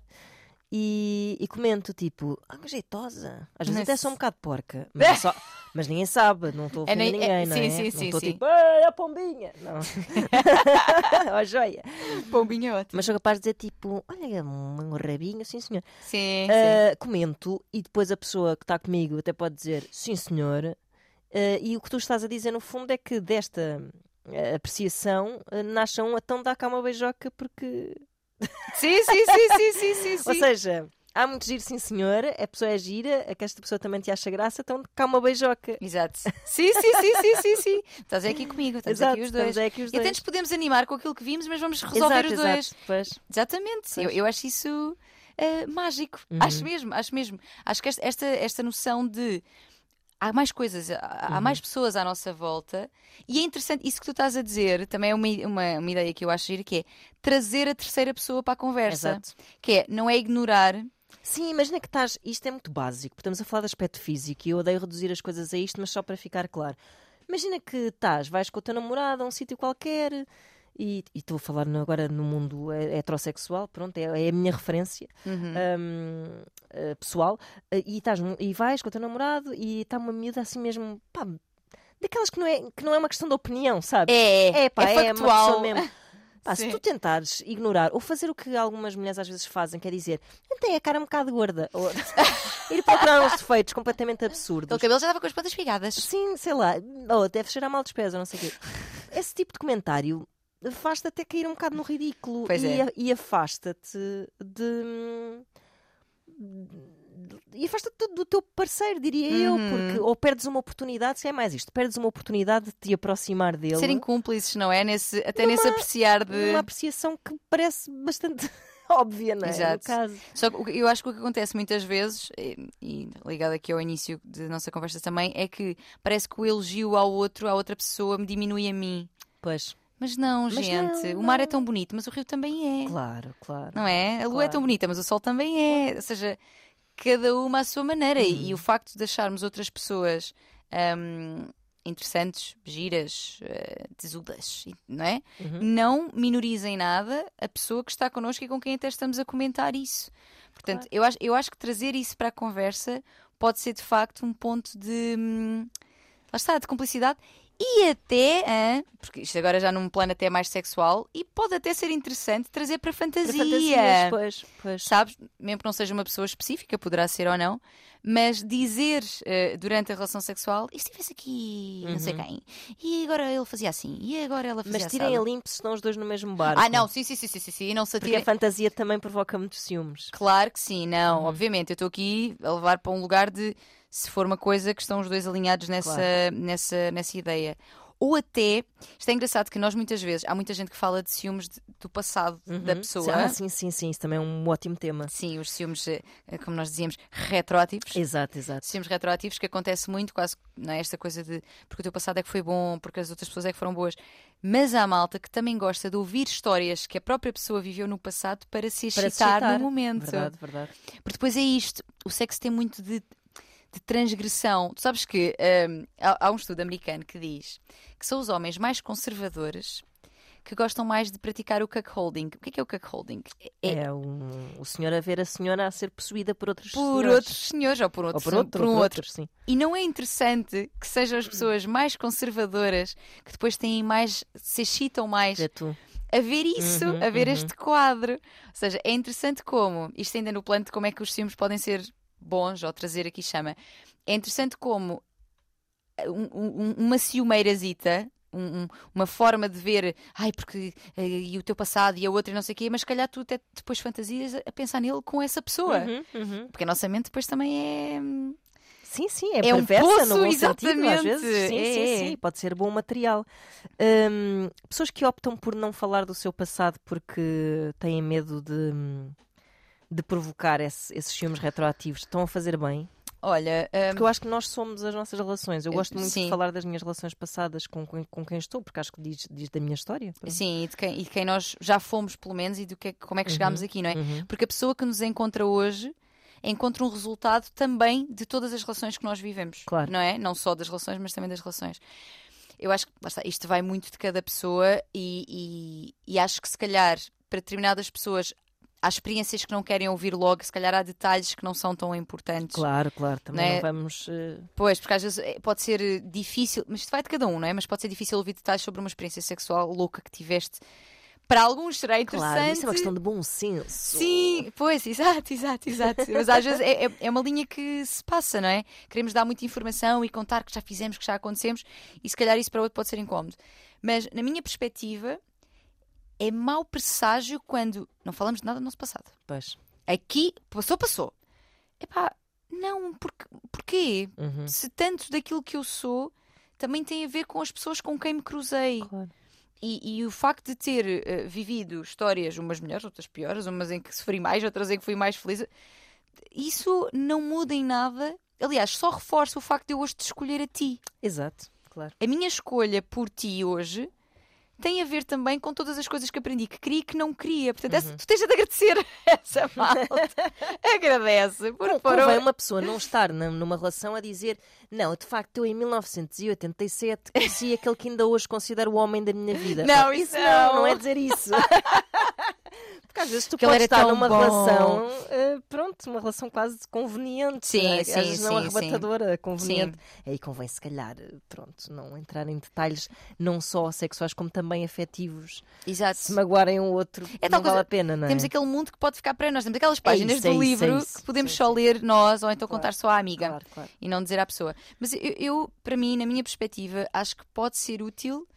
Speaker 1: E, e comento tipo, ah, que jeitosa. Às vezes
Speaker 2: Mas-
Speaker 1: até sou um bocado porca. Mas, é só- mas ninguém sabe, não estou a
Speaker 2: É
Speaker 1: ofender
Speaker 2: nem-
Speaker 1: ninguém,
Speaker 2: é-
Speaker 1: não
Speaker 2: sim,
Speaker 1: é?
Speaker 2: sim,
Speaker 1: não
Speaker 2: sim,
Speaker 1: estou
Speaker 2: sim.
Speaker 1: tipo, a pombinha. Não. Ó joia.
Speaker 2: Pombinha ótimo.
Speaker 1: Mas sou capaz de dizer tipo, olha, um, um rabinho, sim senhor.
Speaker 2: Sim, sim.
Speaker 1: Ah, comento e depois a pessoa que está comigo até pode dizer sim senhor. Ah, e o que tu estás a dizer no fundo é que desta ah, apreciação uh, nasce um então dá cá uma beijoca porque.
Speaker 2: Sim, sim, sim, sim, sim, sim, sim.
Speaker 1: Ou seja, há muito giro sim senhor, a pessoa é gira, a que esta pessoa também te acha graça, então cá uma beijoca.
Speaker 2: Exato. Sim, sim, sim, sim, sim, sim. Estás aqui comigo, estamos
Speaker 1: Exato,
Speaker 2: aqui os dois.
Speaker 1: aqui os
Speaker 2: E até nos podemos animar com aquilo que vimos, mas vamos resolver
Speaker 1: exato,
Speaker 2: os
Speaker 1: exato,
Speaker 2: dois.
Speaker 1: Pois.
Speaker 2: Exatamente. Eu,
Speaker 1: Pois.
Speaker 2: eu acho isso eh, mágico.
Speaker 1: Uhum.
Speaker 2: Acho mesmo, acho mesmo. Acho que esta, esta, noção de há mais coisas, há, há
Speaker 1: Uhum.
Speaker 2: mais pessoas à nossa volta e é interessante, isso que tu estás a dizer também é uma, uma, uma ideia que eu acho gira, que é trazer a terceira pessoa para a conversa.
Speaker 1: Exato.
Speaker 2: Que é, não é ignorar.
Speaker 1: Sim, imagina que estás. Isto é muito básico, porque estamos a falar de aspecto físico e eu odeio reduzir as coisas a isto, mas só para ficar claro. Imagina que estás, vais com o teu namorado a um sítio qualquer e estou a falar no- agora no mundo he- heterossexual, pronto, é, é a minha referência
Speaker 2: Uhum.
Speaker 1: hum, eh, pessoal, eh, e, estás, e vais com o teu namorado e está uma miúda assim mesmo, pá, daquelas que não é, que não é uma questão de opinião, sabes?
Speaker 2: É,
Speaker 1: É, pá,
Speaker 2: é
Speaker 1: é, uma
Speaker 2: factual.
Speaker 1: pessoa mesmo. Pá, se tu tentares ignorar ou fazer o que algumas mulheres às vezes fazem, quer dizer, tem a cara um bocado gorda, ou ir procurar uns defeitos completamente
Speaker 2: O
Speaker 1: absurdos.
Speaker 2: cabelo já estava com as pontas pigadas.
Speaker 1: Sim, sei lá, ou deve cheirar mal despesa, não sei o quê. Esse tipo de comentário faz-te até cair um bocado no ridículo
Speaker 2: Pois
Speaker 1: e,
Speaker 2: é.
Speaker 1: e afasta-te de. E afasta-te do- teu parceiro, diria eu,
Speaker 2: Uhum.
Speaker 1: porque ou perdes uma oportunidade, se é mais isto, perdes uma oportunidade de te aproximar dele.
Speaker 2: Serem cúmplices, não é? Nesse, até
Speaker 1: Numa-
Speaker 2: nesse apreciar de.
Speaker 1: uma apreciação que parece bastante óbvia, não é?
Speaker 2: Exato.
Speaker 1: No caso.
Speaker 2: Só que eu acho que o que acontece muitas vezes, e, e ligado aqui ao início da nossa conversa também, é que parece que o elogio ao outro, à outra pessoa, me diminui a mim.
Speaker 1: Pois,
Speaker 2: Mas não,
Speaker 1: Mas
Speaker 2: gente.
Speaker 1: não,
Speaker 2: o mar é tão bonito, mas o rio também é.
Speaker 1: claro, claro.
Speaker 2: Não é? A lua é
Speaker 1: Claro.
Speaker 2: tão bonita, mas o sol também é. Ou seja, cada uma à sua maneira. E-
Speaker 1: Uhum.
Speaker 2: E, o facto de acharmos outras pessoas hum, interessantes, giras, eh, tesudas, não é?
Speaker 1: Uhum.
Speaker 2: Não minoriza em nada a pessoa que está connosco e com quem até estamos a comentar isso. Portanto,
Speaker 1: Claro.
Speaker 2: eu, acho, eu acho que trazer isso para a conversa pode ser de facto um ponto de. hum, lá está, de cumplicidade. E até, porque isto agora já num plano até mais sexual, e pode até ser interessante trazer para fantasia.
Speaker 1: Para fantasias, pois, pois.
Speaker 2: Sabes? Mesmo que não seja uma pessoa específica, poderá ser ou não, mas dizer eh, durante a relação sexual, e se estivesse aqui não sei quem, e agora ele fazia assim, e agora ela fazia
Speaker 1: Uhum. Mas tirem a limpo se estão os dois no mesmo barco.
Speaker 2: Ah, não, sim, sim, sim, sim, sim, sim, e não se
Speaker 1: Porque a
Speaker 2: atirem.
Speaker 1: fantasia também provoca muitos ciúmes.
Speaker 2: Claro que sim, não,
Speaker 1: Uhum.
Speaker 2: obviamente. Eu estou aqui a levar para um lugar de se for uma coisa que estão os dois alinhados nessa,
Speaker 1: Claro.
Speaker 2: nessa, nessa ideia. Ou até, isto é engraçado que nós muitas vezes, há muita gente que fala de ciúmes de- do passado da
Speaker 1: Uhum.
Speaker 2: pessoa.
Speaker 1: Ah, sim, sim, sim. Isso também é um ótimo tema.
Speaker 2: Sim, os ciúmes, eh, como nós dizíamos, retroativos.
Speaker 1: Exato, exato.
Speaker 2: Ciúmes retroativos que acontece muito, quase não é esta coisa de porque o teu passado é que foi bom, porque as outras pessoas é que foram boas. Mas há malta que também gosta de ouvir histórias que a própria pessoa viveu no passado para se
Speaker 1: Para
Speaker 2: excitar
Speaker 1: citar.
Speaker 2: no momento.
Speaker 1: Verdade, verdade.
Speaker 2: Porque depois é isto, o sexo tem muito de, de transgressão. Tu sabes que hum, há, há um estudo americano que diz que são os homens mais conservadores que gostam mais de praticar o cuckolding. O que é, que é o cuckolding? É,
Speaker 1: É um, o senhor a ver a senhora a ser possuída por outros
Speaker 2: por
Speaker 1: senhores.
Speaker 2: outros senhores ou por,
Speaker 1: Ou
Speaker 2: outros,
Speaker 1: por outro,
Speaker 2: por um
Speaker 1: por
Speaker 2: outro.
Speaker 1: outros, sim.
Speaker 2: E não é interessante que sejam as pessoas mais conservadoras que depois têm mais, se excitam mais
Speaker 1: É tu.
Speaker 2: a ver isso,
Speaker 1: Uhum,
Speaker 2: a ver
Speaker 1: uhum.
Speaker 2: este quadro. Ou seja, é interessante como, isto ainda no plano de como é que os ciúmes podem ser bons, ou trazer aqui chama, é interessante como um- um- uma ciumeirazita. um- um- uma forma de ver, ai, porque eh, e o teu passado e a outra e não sei o quê, mas se calhar tu até depois fantasias a pensar nele com essa pessoa.
Speaker 1: Uhum, uhum.
Speaker 2: Porque a nossa mente depois também é. hum,
Speaker 1: Sim, sim, é,
Speaker 2: É um
Speaker 1: perversa
Speaker 2: poço,
Speaker 1: no bom sentido, às
Speaker 2: exatamente.
Speaker 1: vezes. Sim,
Speaker 2: É,
Speaker 1: sim,
Speaker 2: é.
Speaker 1: sim, pode ser bom material. Hum, pessoas que optam por não falar do seu passado porque têm medo de, de provocar esse- esses ciúmes retroativos, estão a fazer bem.
Speaker 2: Olha, hum,
Speaker 1: Porque eu acho que nós somos as nossas relações. Eu gosto muito
Speaker 2: Sim.
Speaker 1: de falar das minhas relações passadas com, com, com quem estou, porque acho que diz, diz da minha história.
Speaker 2: Sim, e de quem, e de quem nós já fomos, pelo menos, e do que, é- como é que chegámos aqui, não é?
Speaker 1: Uhum.
Speaker 2: Porque a pessoa que nos encontra hoje encontra um resultado também de todas as relações que nós vivemos.
Speaker 1: Claro.
Speaker 2: Não é? Não só das relações, mas também das relações. Eu acho que está, isto vai muito de cada pessoa e, e- e acho que se calhar para determinadas pessoas há experiências que não querem ouvir logo, se calhar há detalhes que não são tão importantes.
Speaker 1: Claro, claro, também
Speaker 2: Não é?
Speaker 1: não vamos. eh,
Speaker 2: Pois, porque às vezes eh, pode ser eh, difícil, mas isto vai de cada um, não é? Mas pode ser difícil ouvir detalhes sobre uma experiência sexual louca que tiveste. Para alguns será interessante.
Speaker 1: Claro, isso é uma questão de bom senso.
Speaker 2: Sim, pois, exato, exato, exato. Mas às vezes é, é- é uma linha que se passa, não é? Queremos dar muita informação e contar que já fizemos, que já acontecemos, e se calhar isso para outro pode ser incómodo. Mas, na minha perspectiva, é mau presságio quando não falamos de nada do nosso passado.
Speaker 1: Pois.
Speaker 2: Aqui, passou, passou. Epá, não, porque, porquê?
Speaker 1: Uhum.
Speaker 2: Se tanto daquilo que eu sou também tem a ver com as pessoas com quem me cruzei.
Speaker 1: Claro.
Speaker 2: E, e o facto de ter eh, vivido histórias, umas melhores, outras piores, umas em que sofri mais, outras em que fui mais feliz, isso não muda em nada. Aliás, só reforça o facto de eu hoje te escolher a ti.
Speaker 1: Exato, claro.
Speaker 2: A minha escolha por ti hoje tem a ver também com todas as coisas que aprendi, que queria e que não queria. Portanto, essa- tu tens de agradecer essa malta. Agradece. Por
Speaker 1: Con-
Speaker 2: favor.
Speaker 1: Convém uma pessoa não estar numa relação a dizer não, de facto eu em 1987 conheci aquele que ainda hoje considero o homem da minha vida.
Speaker 2: Não, isso
Speaker 1: não,
Speaker 2: não.
Speaker 1: não é dizer isso. Porque às vezes tu
Speaker 2: Que era
Speaker 1: estar numa
Speaker 2: bom.
Speaker 1: relação, eh, pronto, uma relação quase conveniente.
Speaker 2: Sim, sim,
Speaker 1: às vezes não
Speaker 2: sim, sim.
Speaker 1: arrebatadora, conveniente. Aí convém se calhar, eh, pronto, não entrar em detalhes não só sexuais como também afetivos.
Speaker 2: Exato.
Speaker 1: Se magoarem o outro,
Speaker 2: É
Speaker 1: não vale
Speaker 2: coisa-
Speaker 1: a pena, não é?
Speaker 2: Temos aquele mundo que pode ficar para nós. Temos aquelas páginas
Speaker 1: isso, é
Speaker 2: do
Speaker 1: isso, é
Speaker 2: livro
Speaker 1: isso.
Speaker 2: que podemos
Speaker 1: Sim,
Speaker 2: só
Speaker 1: sim.
Speaker 2: ler nós ou então
Speaker 1: Claro.
Speaker 2: contar só à amiga
Speaker 1: Claro, claro.
Speaker 2: e não dizer à pessoa. Mas eu, eu, para mim, na minha perspectiva, acho que pode ser útil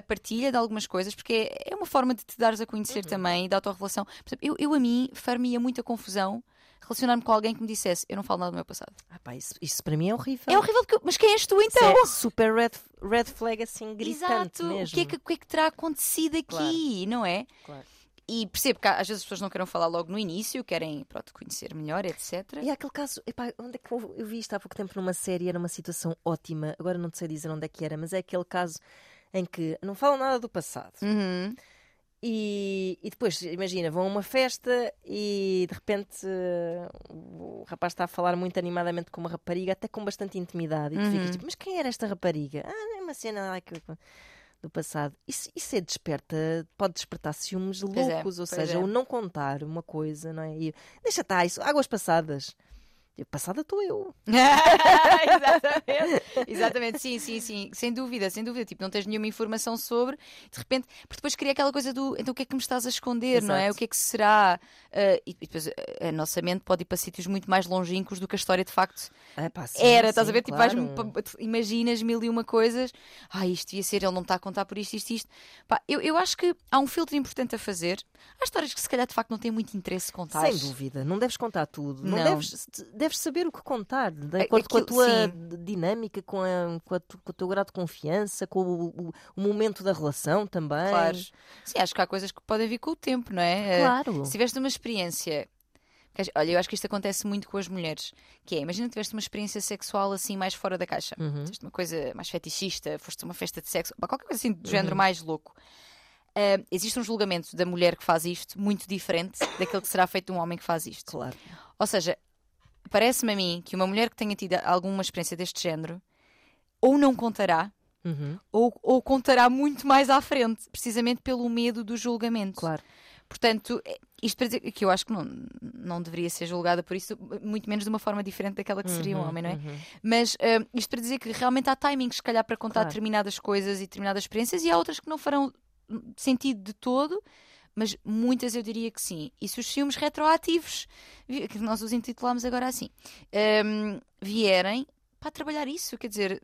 Speaker 2: a partilha de algumas coisas, porque é- é uma forma de te dares a conhecer
Speaker 1: Uhum.
Speaker 2: também e da autorrelação. Por exemplo, eu, eu a mim far-me-ia muita confusão relacionar-me com alguém que me dissesse eu não falo nada do meu passado.
Speaker 1: Ah, pá, isso, isso para mim é horrível.
Speaker 2: É horrível, porque, mas quem és tu
Speaker 1: Isso
Speaker 2: então?
Speaker 1: é super red, red flag assim, gritante
Speaker 2: Exato.
Speaker 1: mesmo.
Speaker 2: O que, é que, o que é que terá acontecido aqui, não é?
Speaker 1: Claro.
Speaker 2: E percebo que às vezes as pessoas não querem falar logo no início, querem pronto, conhecer melhor, etc.
Speaker 1: E há aquele caso, epá, onde é que eu, eu vi isto há pouco tempo numa série, era uma situação ótima, agora não sei dizer onde é que era, mas é aquele caso em que não falam nada do passado.
Speaker 2: Uhum.
Speaker 1: E, e depois, imagina, vão a uma festa e de repente o rapaz está a falar muito animadamente com uma rapariga, até com bastante intimidade. E tu ficas
Speaker 2: Uhum.
Speaker 1: tipo, mas quem era esta rapariga? Ah, é uma cena lá que do passado. Isso, isso é desperta, pode despertar ciúmes
Speaker 2: é,
Speaker 1: loucos, ou
Speaker 2: pois
Speaker 1: seja,
Speaker 2: é.
Speaker 1: o não contar uma coisa, não é? E, deixa estar, isso, águas passadas. Passada estou eu.
Speaker 2: Exatamente. Exatamente, sim, sim, sim. Sem dúvida, sem dúvida. Tipo, não tens nenhuma informação sobre, de repente, porque depois cria aquela coisa do então o que é que me estás a esconder,
Speaker 1: Exato.
Speaker 2: não é? O que é que será? Uh, e, depois a nossa mente pode ir para sítios muito mais longínquos do que a história de facto
Speaker 1: É, pá, sim,
Speaker 2: era.
Speaker 1: sim,
Speaker 2: estás a ver? Tipo,
Speaker 1: claro.
Speaker 2: vais-me pa- imaginas mil e uma coisas. Ah, isto devia ser, ele não está a contar por isto, isto, isto. Pá, eu, eu acho que há um filtro importante a fazer. Há histórias que se calhar de facto não têm muito interesse contar.
Speaker 1: Sem dúvida, não deves contar tudo. Não,
Speaker 2: Não.
Speaker 1: Deves, deves saber o que contar, de
Speaker 2: É-
Speaker 1: acordo com a
Speaker 2: aquilo-
Speaker 1: tua
Speaker 2: sim.
Speaker 1: dinâmica, com, a- com, a tu- com o teu grau de confiança, com o, o- o momento da relação também.
Speaker 2: Claro. Sim, acho que há coisas que podem vir com o tempo, não é? Eh,
Speaker 1: Claro.
Speaker 2: Se tiveste uma experiência. Olha, eu acho que isto acontece muito com as mulheres. Que é, imagina que tiveste uma experiência sexual assim mais fora da caixa.
Speaker 1: Uhum.
Speaker 2: Tiveste uma coisa mais fetichista, foste uma festa de sexo, qualquer coisa assim do
Speaker 1: Uhum.
Speaker 2: género mais louco. Ah, existe um julgamento da mulher que faz isto muito diferente daquele que será feito de um homem que faz isto.
Speaker 1: Claro.
Speaker 2: Ou seja, parece-me a mim que uma mulher que tenha tido alguma experiência deste género ou não contará
Speaker 1: Uhum.
Speaker 2: ou, ou contará muito mais à frente, precisamente pelo medo do julgamento.
Speaker 1: Claro.
Speaker 2: Portanto, é- isto para dizer que eu acho que não, não deveria ser julgada por isso, muito menos de uma forma diferente daquela que seria um
Speaker 1: Uhum,
Speaker 2: homem, não é?
Speaker 1: uhum.
Speaker 2: Mas ah, isto para dizer que realmente há timings, se calhar, para contar
Speaker 1: Claro.
Speaker 2: determinadas coisas e determinadas experiências, e há outras que não farão sentido de todo. Mas muitas eu diria que sim. E se os filmes retroativos, que nós os intitulámos agora assim, hum, vierem para trabalhar isso, quer dizer,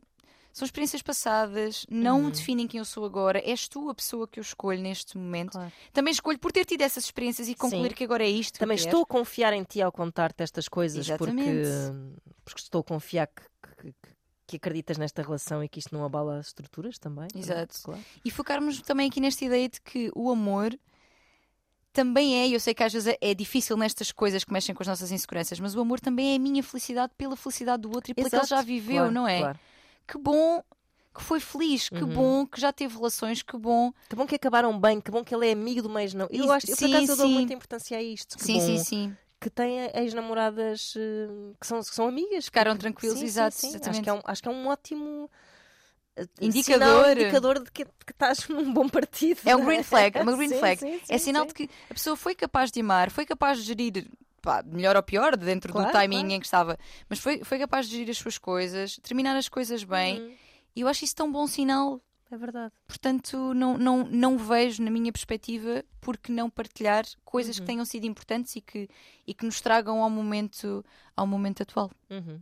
Speaker 2: são experiências passadas, não
Speaker 1: Uhum.
Speaker 2: definem quem eu sou agora, és tu a pessoa que eu escolho neste momento.
Speaker 1: Claro.
Speaker 2: Também escolho por ter tido essas experiências e concluir
Speaker 1: Sim.
Speaker 2: que agora é isto.
Speaker 1: Também estou a confiar em ti ao contar-te estas coisas porque,
Speaker 2: Exatamente.
Speaker 1: porque estou a confiar que, que- que- acreditas nesta relação e que isto não abala as estruturas também.
Speaker 2: Exato.
Speaker 1: Claro.
Speaker 2: E focarmos também aqui nesta ideia de que o amor também é, e eu sei que às vezes é- difícil nestas coisas que mexem com as nossas inseguranças, mas o amor também é a minha felicidade pela felicidade do outro e pela que ele já viveu,
Speaker 1: Claro,
Speaker 2: não é?
Speaker 1: claro.
Speaker 2: Que bom que foi feliz, que
Speaker 1: Uhum.
Speaker 2: bom que já teve relações, que bom.
Speaker 1: Que bom que acabaram bem, que bom que ele é amigo do mês não. Eu, acho, eu por
Speaker 2: sim,
Speaker 1: acaso eu dou
Speaker 2: sim.
Speaker 1: muita importância a isto. Que
Speaker 2: sim,
Speaker 1: bom
Speaker 2: sim, sim.
Speaker 1: que tem ex-namoradas eh, que são, que são amigas.
Speaker 2: Ficaram tranquilos,
Speaker 1: sim, sim,
Speaker 2: exato,
Speaker 1: sim. Acho,
Speaker 2: exatamente.
Speaker 1: que é um, acho que é um ótimo
Speaker 2: Indicador.
Speaker 1: sinal, indicador de que, que estás num bom partido.
Speaker 2: É um green flag, é uma green
Speaker 1: Sim,
Speaker 2: flag.
Speaker 1: sim,
Speaker 2: é
Speaker 1: sim,
Speaker 2: sinal
Speaker 1: sim.
Speaker 2: de que a pessoa foi capaz de amar, foi capaz de gerir, pá, melhor ou pior, dentro
Speaker 1: Claro,
Speaker 2: do timing
Speaker 1: claro.
Speaker 2: em que estava, mas foi, foi capaz de gerir as suas coisas, terminar as coisas bem.
Speaker 1: Uhum,
Speaker 2: E eu acho isso tão bom sinal.
Speaker 1: É verdade.
Speaker 2: Portanto, não, não, não vejo, na minha perspectiva, por que não partilhar coisas
Speaker 1: Uhum.
Speaker 2: que tenham sido importantes e que, e que nos tragam ao momento, ao momento atual.
Speaker 1: Uhum.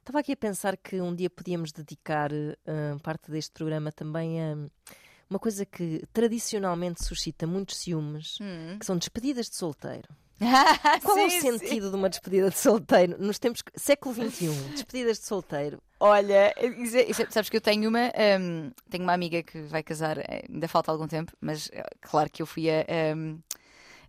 Speaker 1: Estava aqui a pensar que um dia podíamos dedicar eh, parte deste programa também a uma coisa que tradicionalmente suscita muitos ciúmes, que são despedidas de solteiro. Qual é o
Speaker 2: Sim, sim.
Speaker 1: sentido de uma despedida de solteiro nos tempos século XXI? Despedidas de solteiro.
Speaker 2: Olha, é- é- sabes que eu tenho uma, hum, tenho uma amiga que vai casar, eh, ainda falta algum tempo, mas claro que eu fui a, hum,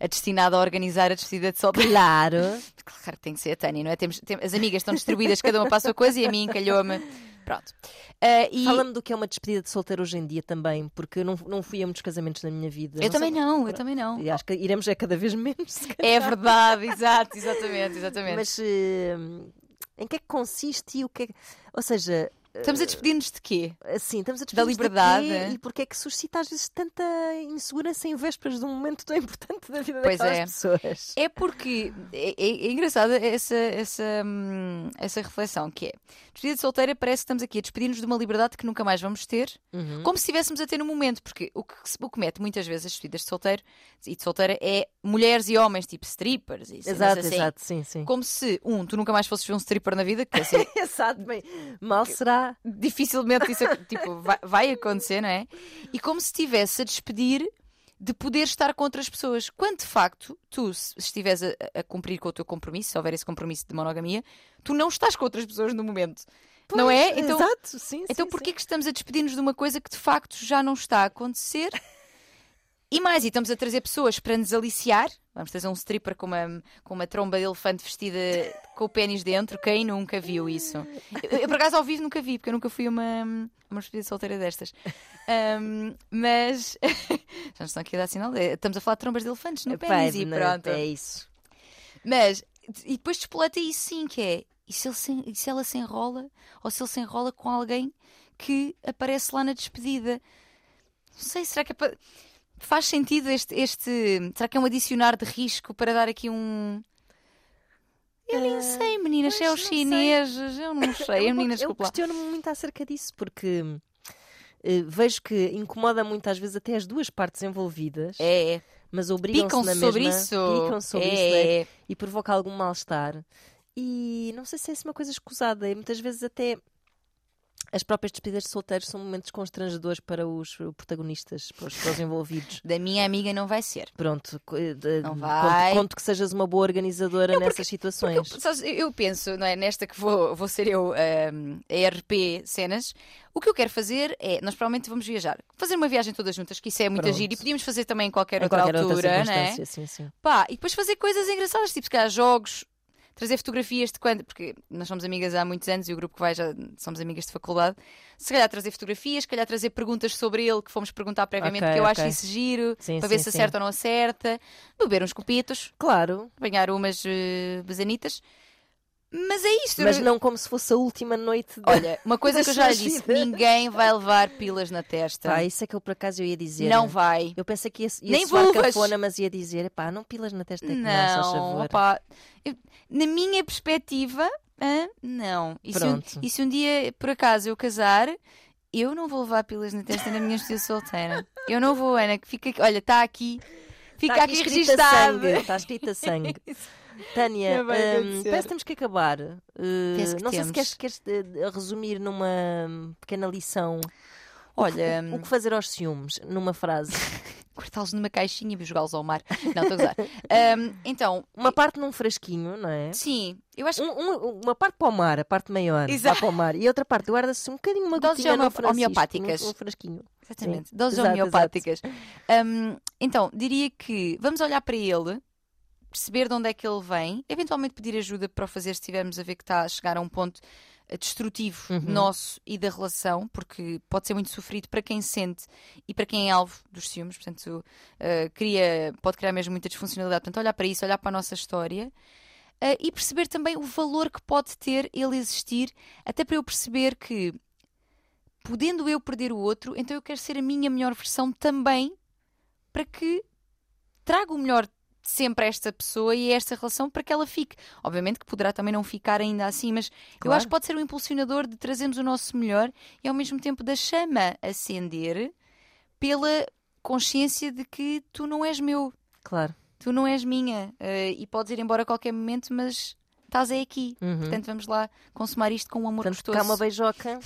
Speaker 2: a destinada a organizar a despedida de solteiro.
Speaker 1: Claro.
Speaker 2: Claro que tem que ser a Tânia, não é? Temos, tem- as amigas estão distribuídas, cada uma para a sua coisa e a mim calhou-me. Pronto. Ah, e
Speaker 1: Fala-me do que é uma despedida de solteiro hoje em dia também, porque eu não, não fui a muitos casamentos na minha vida.
Speaker 2: eu também
Speaker 1: sei-
Speaker 2: não, eu também não.
Speaker 1: E acho que iremos é cada vez menos.
Speaker 2: É verdade, exato, exatamente, exatamente.
Speaker 1: Mas eh, em que é que consiste e o que é que... Ou seja,
Speaker 2: Estamos a despedir-nos de quê?
Speaker 1: assim, estamos a
Speaker 2: Da
Speaker 1: despedir
Speaker 2: liberdade.
Speaker 1: E porque é que suscita às vezes tanta insegurança em vésperas de um momento tão importante da vida
Speaker 2: Pois
Speaker 1: daquelas
Speaker 2: é.
Speaker 1: pessoas?
Speaker 2: É porque é, é, é engraçada essa, essa, hum, essa reflexão que é despedida de solteira parece que estamos aqui a despedir-nos de uma liberdade que nunca mais vamos ter,
Speaker 1: Uhum.
Speaker 2: como se estivéssemos a ter no momento, porque o que, o que mete muitas vezes as despedidas de solteiro e de solteira é mulheres e homens, tipo strippers e
Speaker 1: Exato,
Speaker 2: assim.
Speaker 1: exato, sim, sim.
Speaker 2: Como se, um, tu nunca mais fosses ver um stripper na vida, que assim,
Speaker 1: Exato, bem, mal será.
Speaker 2: Dificilmente isso tipo, vai, vai acontecer, não é? E como se estivesse a despedir de poder estar com outras pessoas. Quando de facto tu, se estiveres a, a cumprir com o teu compromisso, se houver esse compromisso de monogamia, tu não estás com outras pessoas no momento. não
Speaker 1: Pois,
Speaker 2: é? Então,
Speaker 1: Exato, sim,
Speaker 2: então
Speaker 1: sim,
Speaker 2: porquê que estamos a despedir-nos de uma coisa que de facto já não está a acontecer? E mais, e estamos a trazer pessoas para nos aliciar. Vamos trazer um stripper com uma, com uma tromba de elefante vestida com o pênis dentro. Quem nunca viu isso? Eu, eu, por acaso, ao vivo nunca vi, porque eu nunca fui a uma, uma despedida solteira destas. Ahm, mas já estão aqui a dar sinal. Estamos a falar de trombas de elefantes no pênis e pronto.
Speaker 1: É isso.
Speaker 2: Mas, e depois despoleta isso sim, que é, e se, ele se- e se ela se enrola, ou se ele se enrola com alguém que aparece lá na despedida? Não sei, será que é para... Faz sentido este, este. Será que é um adicionar de risco para dar aqui um. Eu nem
Speaker 1: Ah,
Speaker 2: sei, meninas, se é os
Speaker 1: não sei.
Speaker 2: chineses, eu não sei.
Speaker 1: Eu,
Speaker 2: meninas,
Speaker 1: eu questiono-me muito acerca disso, porque eh, vejo que incomoda muito às vezes até as duas partes envolvidas,
Speaker 2: É, é.
Speaker 1: mas obrigam-se na
Speaker 2: sobre
Speaker 1: mesma,
Speaker 2: isso.
Speaker 1: picam sobre
Speaker 2: é,
Speaker 1: isso não é?
Speaker 2: é.
Speaker 1: e provoca algum mal-estar. E não sei se é assim uma coisa escusada, e muitas vezes até as próprias despedidas de solteiros são momentos constrangedores para os protagonistas, para os, para os envolvidos.
Speaker 2: Da minha amiga não vai ser.
Speaker 1: Pronto, eh, de-
Speaker 2: Não
Speaker 1: conto,
Speaker 2: vai.
Speaker 1: conto que sejas uma boa organizadora nessas
Speaker 2: Porque
Speaker 1: situações.
Speaker 2: eu, sabes, eu- eu penso, não é? Nesta que vou, vou ser eu ahm, a RP cenas, o que eu quero fazer é, nós provavelmente vamos viajar, fazer uma viagem todas juntas, que isso é muito
Speaker 1: Pronto.
Speaker 2: giro, e podíamos fazer também em qualquer
Speaker 1: Em
Speaker 2: outra
Speaker 1: qualquer outra
Speaker 2: altura, não é?
Speaker 1: circunstância, sim, sim.
Speaker 2: Pá, e depois fazer coisas engraçadas, tipo se calhar jogos, trazer fotografias de quando, porque nós somos amigas há muitos anos e o grupo que vai já somos amigas de faculdade, se calhar trazer fotografias, se calhar trazer perguntas sobre ele que fomos perguntar previamente,
Speaker 1: Ok,
Speaker 2: porque eu acho
Speaker 1: ok.
Speaker 2: isso giro,
Speaker 1: Sim,
Speaker 2: para ver
Speaker 1: sim,
Speaker 2: se
Speaker 1: sim.
Speaker 2: acerta ou não acerta, beber uns copitos,
Speaker 1: Claro,
Speaker 2: apanhar umas uh, besanitas. Mas é isto.
Speaker 1: mas não como se fosse a última noite de...
Speaker 2: Olha, uma coisa que eu já disse: ninguém vai levar pilas na testa.
Speaker 1: Pá, isso é que eu por acaso eu ia dizer.
Speaker 2: não vai.
Speaker 1: Eu pensei que ia, ia
Speaker 2: Nem
Speaker 1: soar cafona, mas ia dizer, pá, não pilas na testa que não,
Speaker 2: Não, na minha perspectiva, não. E se, um,
Speaker 1: Pronto.
Speaker 2: e se um dia, por acaso, eu casar, eu não vou levar pilas na testa na minha despedida solteira. Eu não vou, Ana, que fica aqui, olha, está aqui, fica
Speaker 1: Está
Speaker 2: aqui,
Speaker 1: escrita
Speaker 2: registado.
Speaker 1: sangue, Está escrita sangue. Tânia, hum,
Speaker 2: acontecer.
Speaker 1: parece que temos que acabar. Uh,
Speaker 2: que
Speaker 1: não sei se
Speaker 2: temos.
Speaker 1: queres, queres eh, resumir numa hum, pequena lição
Speaker 2: Olha,
Speaker 1: o que fazer aos ciúmes, numa frase.
Speaker 2: cortá-los numa caixinha e jogá-los ao mar. Não, estou a gozar. Hum, então,
Speaker 1: Uma parte num frasquinho, não é?
Speaker 2: sim, eu acho que
Speaker 1: Um- um- uma parte para o mar, a parte maior,
Speaker 2: Exato.
Speaker 1: para o mar, e outra parte guarda-se um bocadinho uma
Speaker 2: Doses homeopáticas.
Speaker 1: num frasquinho.
Speaker 2: Exatamente,
Speaker 1: Sim.
Speaker 2: doses
Speaker 1: Exato,
Speaker 2: homeopáticas. Hum, então, diria que vamos olhar para ele, perceber de onde é que ele vem, eventualmente pedir ajuda para o fazer se estivermos a ver que está a chegar a um ponto eh, destrutivo
Speaker 1: Uhum.
Speaker 2: nosso e da relação, porque pode ser muito sofrido para quem sente e para quem é alvo dos ciúmes, portanto, eh, cria, pode criar mesmo muita disfuncionalidade. Portanto, olhar para isso, olhar para a nossa história. eh, e perceber também o valor que pode ter ele existir, até para eu perceber que podendo eu perder o outro, então eu quero ser a minha melhor versão também para que traga o melhor sempre a esta pessoa e a esta relação para que ela fique. Obviamente que poderá também não ficar ainda assim, mas eu
Speaker 1: Claro.
Speaker 2: acho que pode ser um impulsionador de trazermos o nosso melhor e ao mesmo tempo da chama acender pela consciência de que tu não és meu,
Speaker 1: Claro.
Speaker 2: tu não és minha eh, e podes ir embora a qualquer momento, mas estás aí aqui.
Speaker 1: Uhum.
Speaker 2: Portanto, vamos lá consumar isto com um amor
Speaker 1: Portanto,
Speaker 2: gostoso.
Speaker 1: cá uma beijoca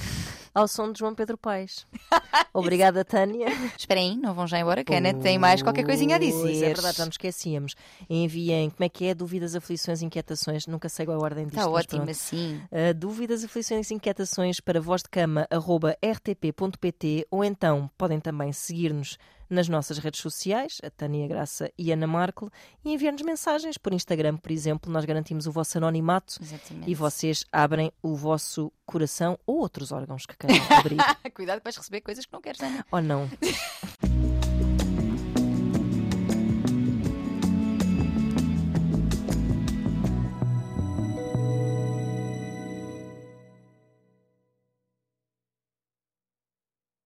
Speaker 1: ao som de João Pedro Paes. Obrigada, Tânia.
Speaker 2: Esperem aí, não vão já embora, que a Ana tem mais qualquer coisinha a
Speaker 1: Pois,
Speaker 2: dizer.
Speaker 1: É verdade, já nos esquecíamos. Enviem, como é que é? Dúvidas, aflições, inquietações. Nunca sei qual é a ordem disto.
Speaker 2: Está ótimo assim.
Speaker 1: Uh, dúvidas, aflições, inquietações para vozdecama.rtp.pt ou então podem também seguir-nos nas nossas redes sociais, a Tânia Graça e Ana Markel, e enviar-nos mensagens por Instagram, por exemplo. Nós garantimos o vosso anonimato
Speaker 2: Exatamente.
Speaker 1: e vocês abrem o vosso coração ou outros órgãos que queiram abrir.
Speaker 2: Cuidado que vais receber coisas que não queres, Ana.
Speaker 1: ou não.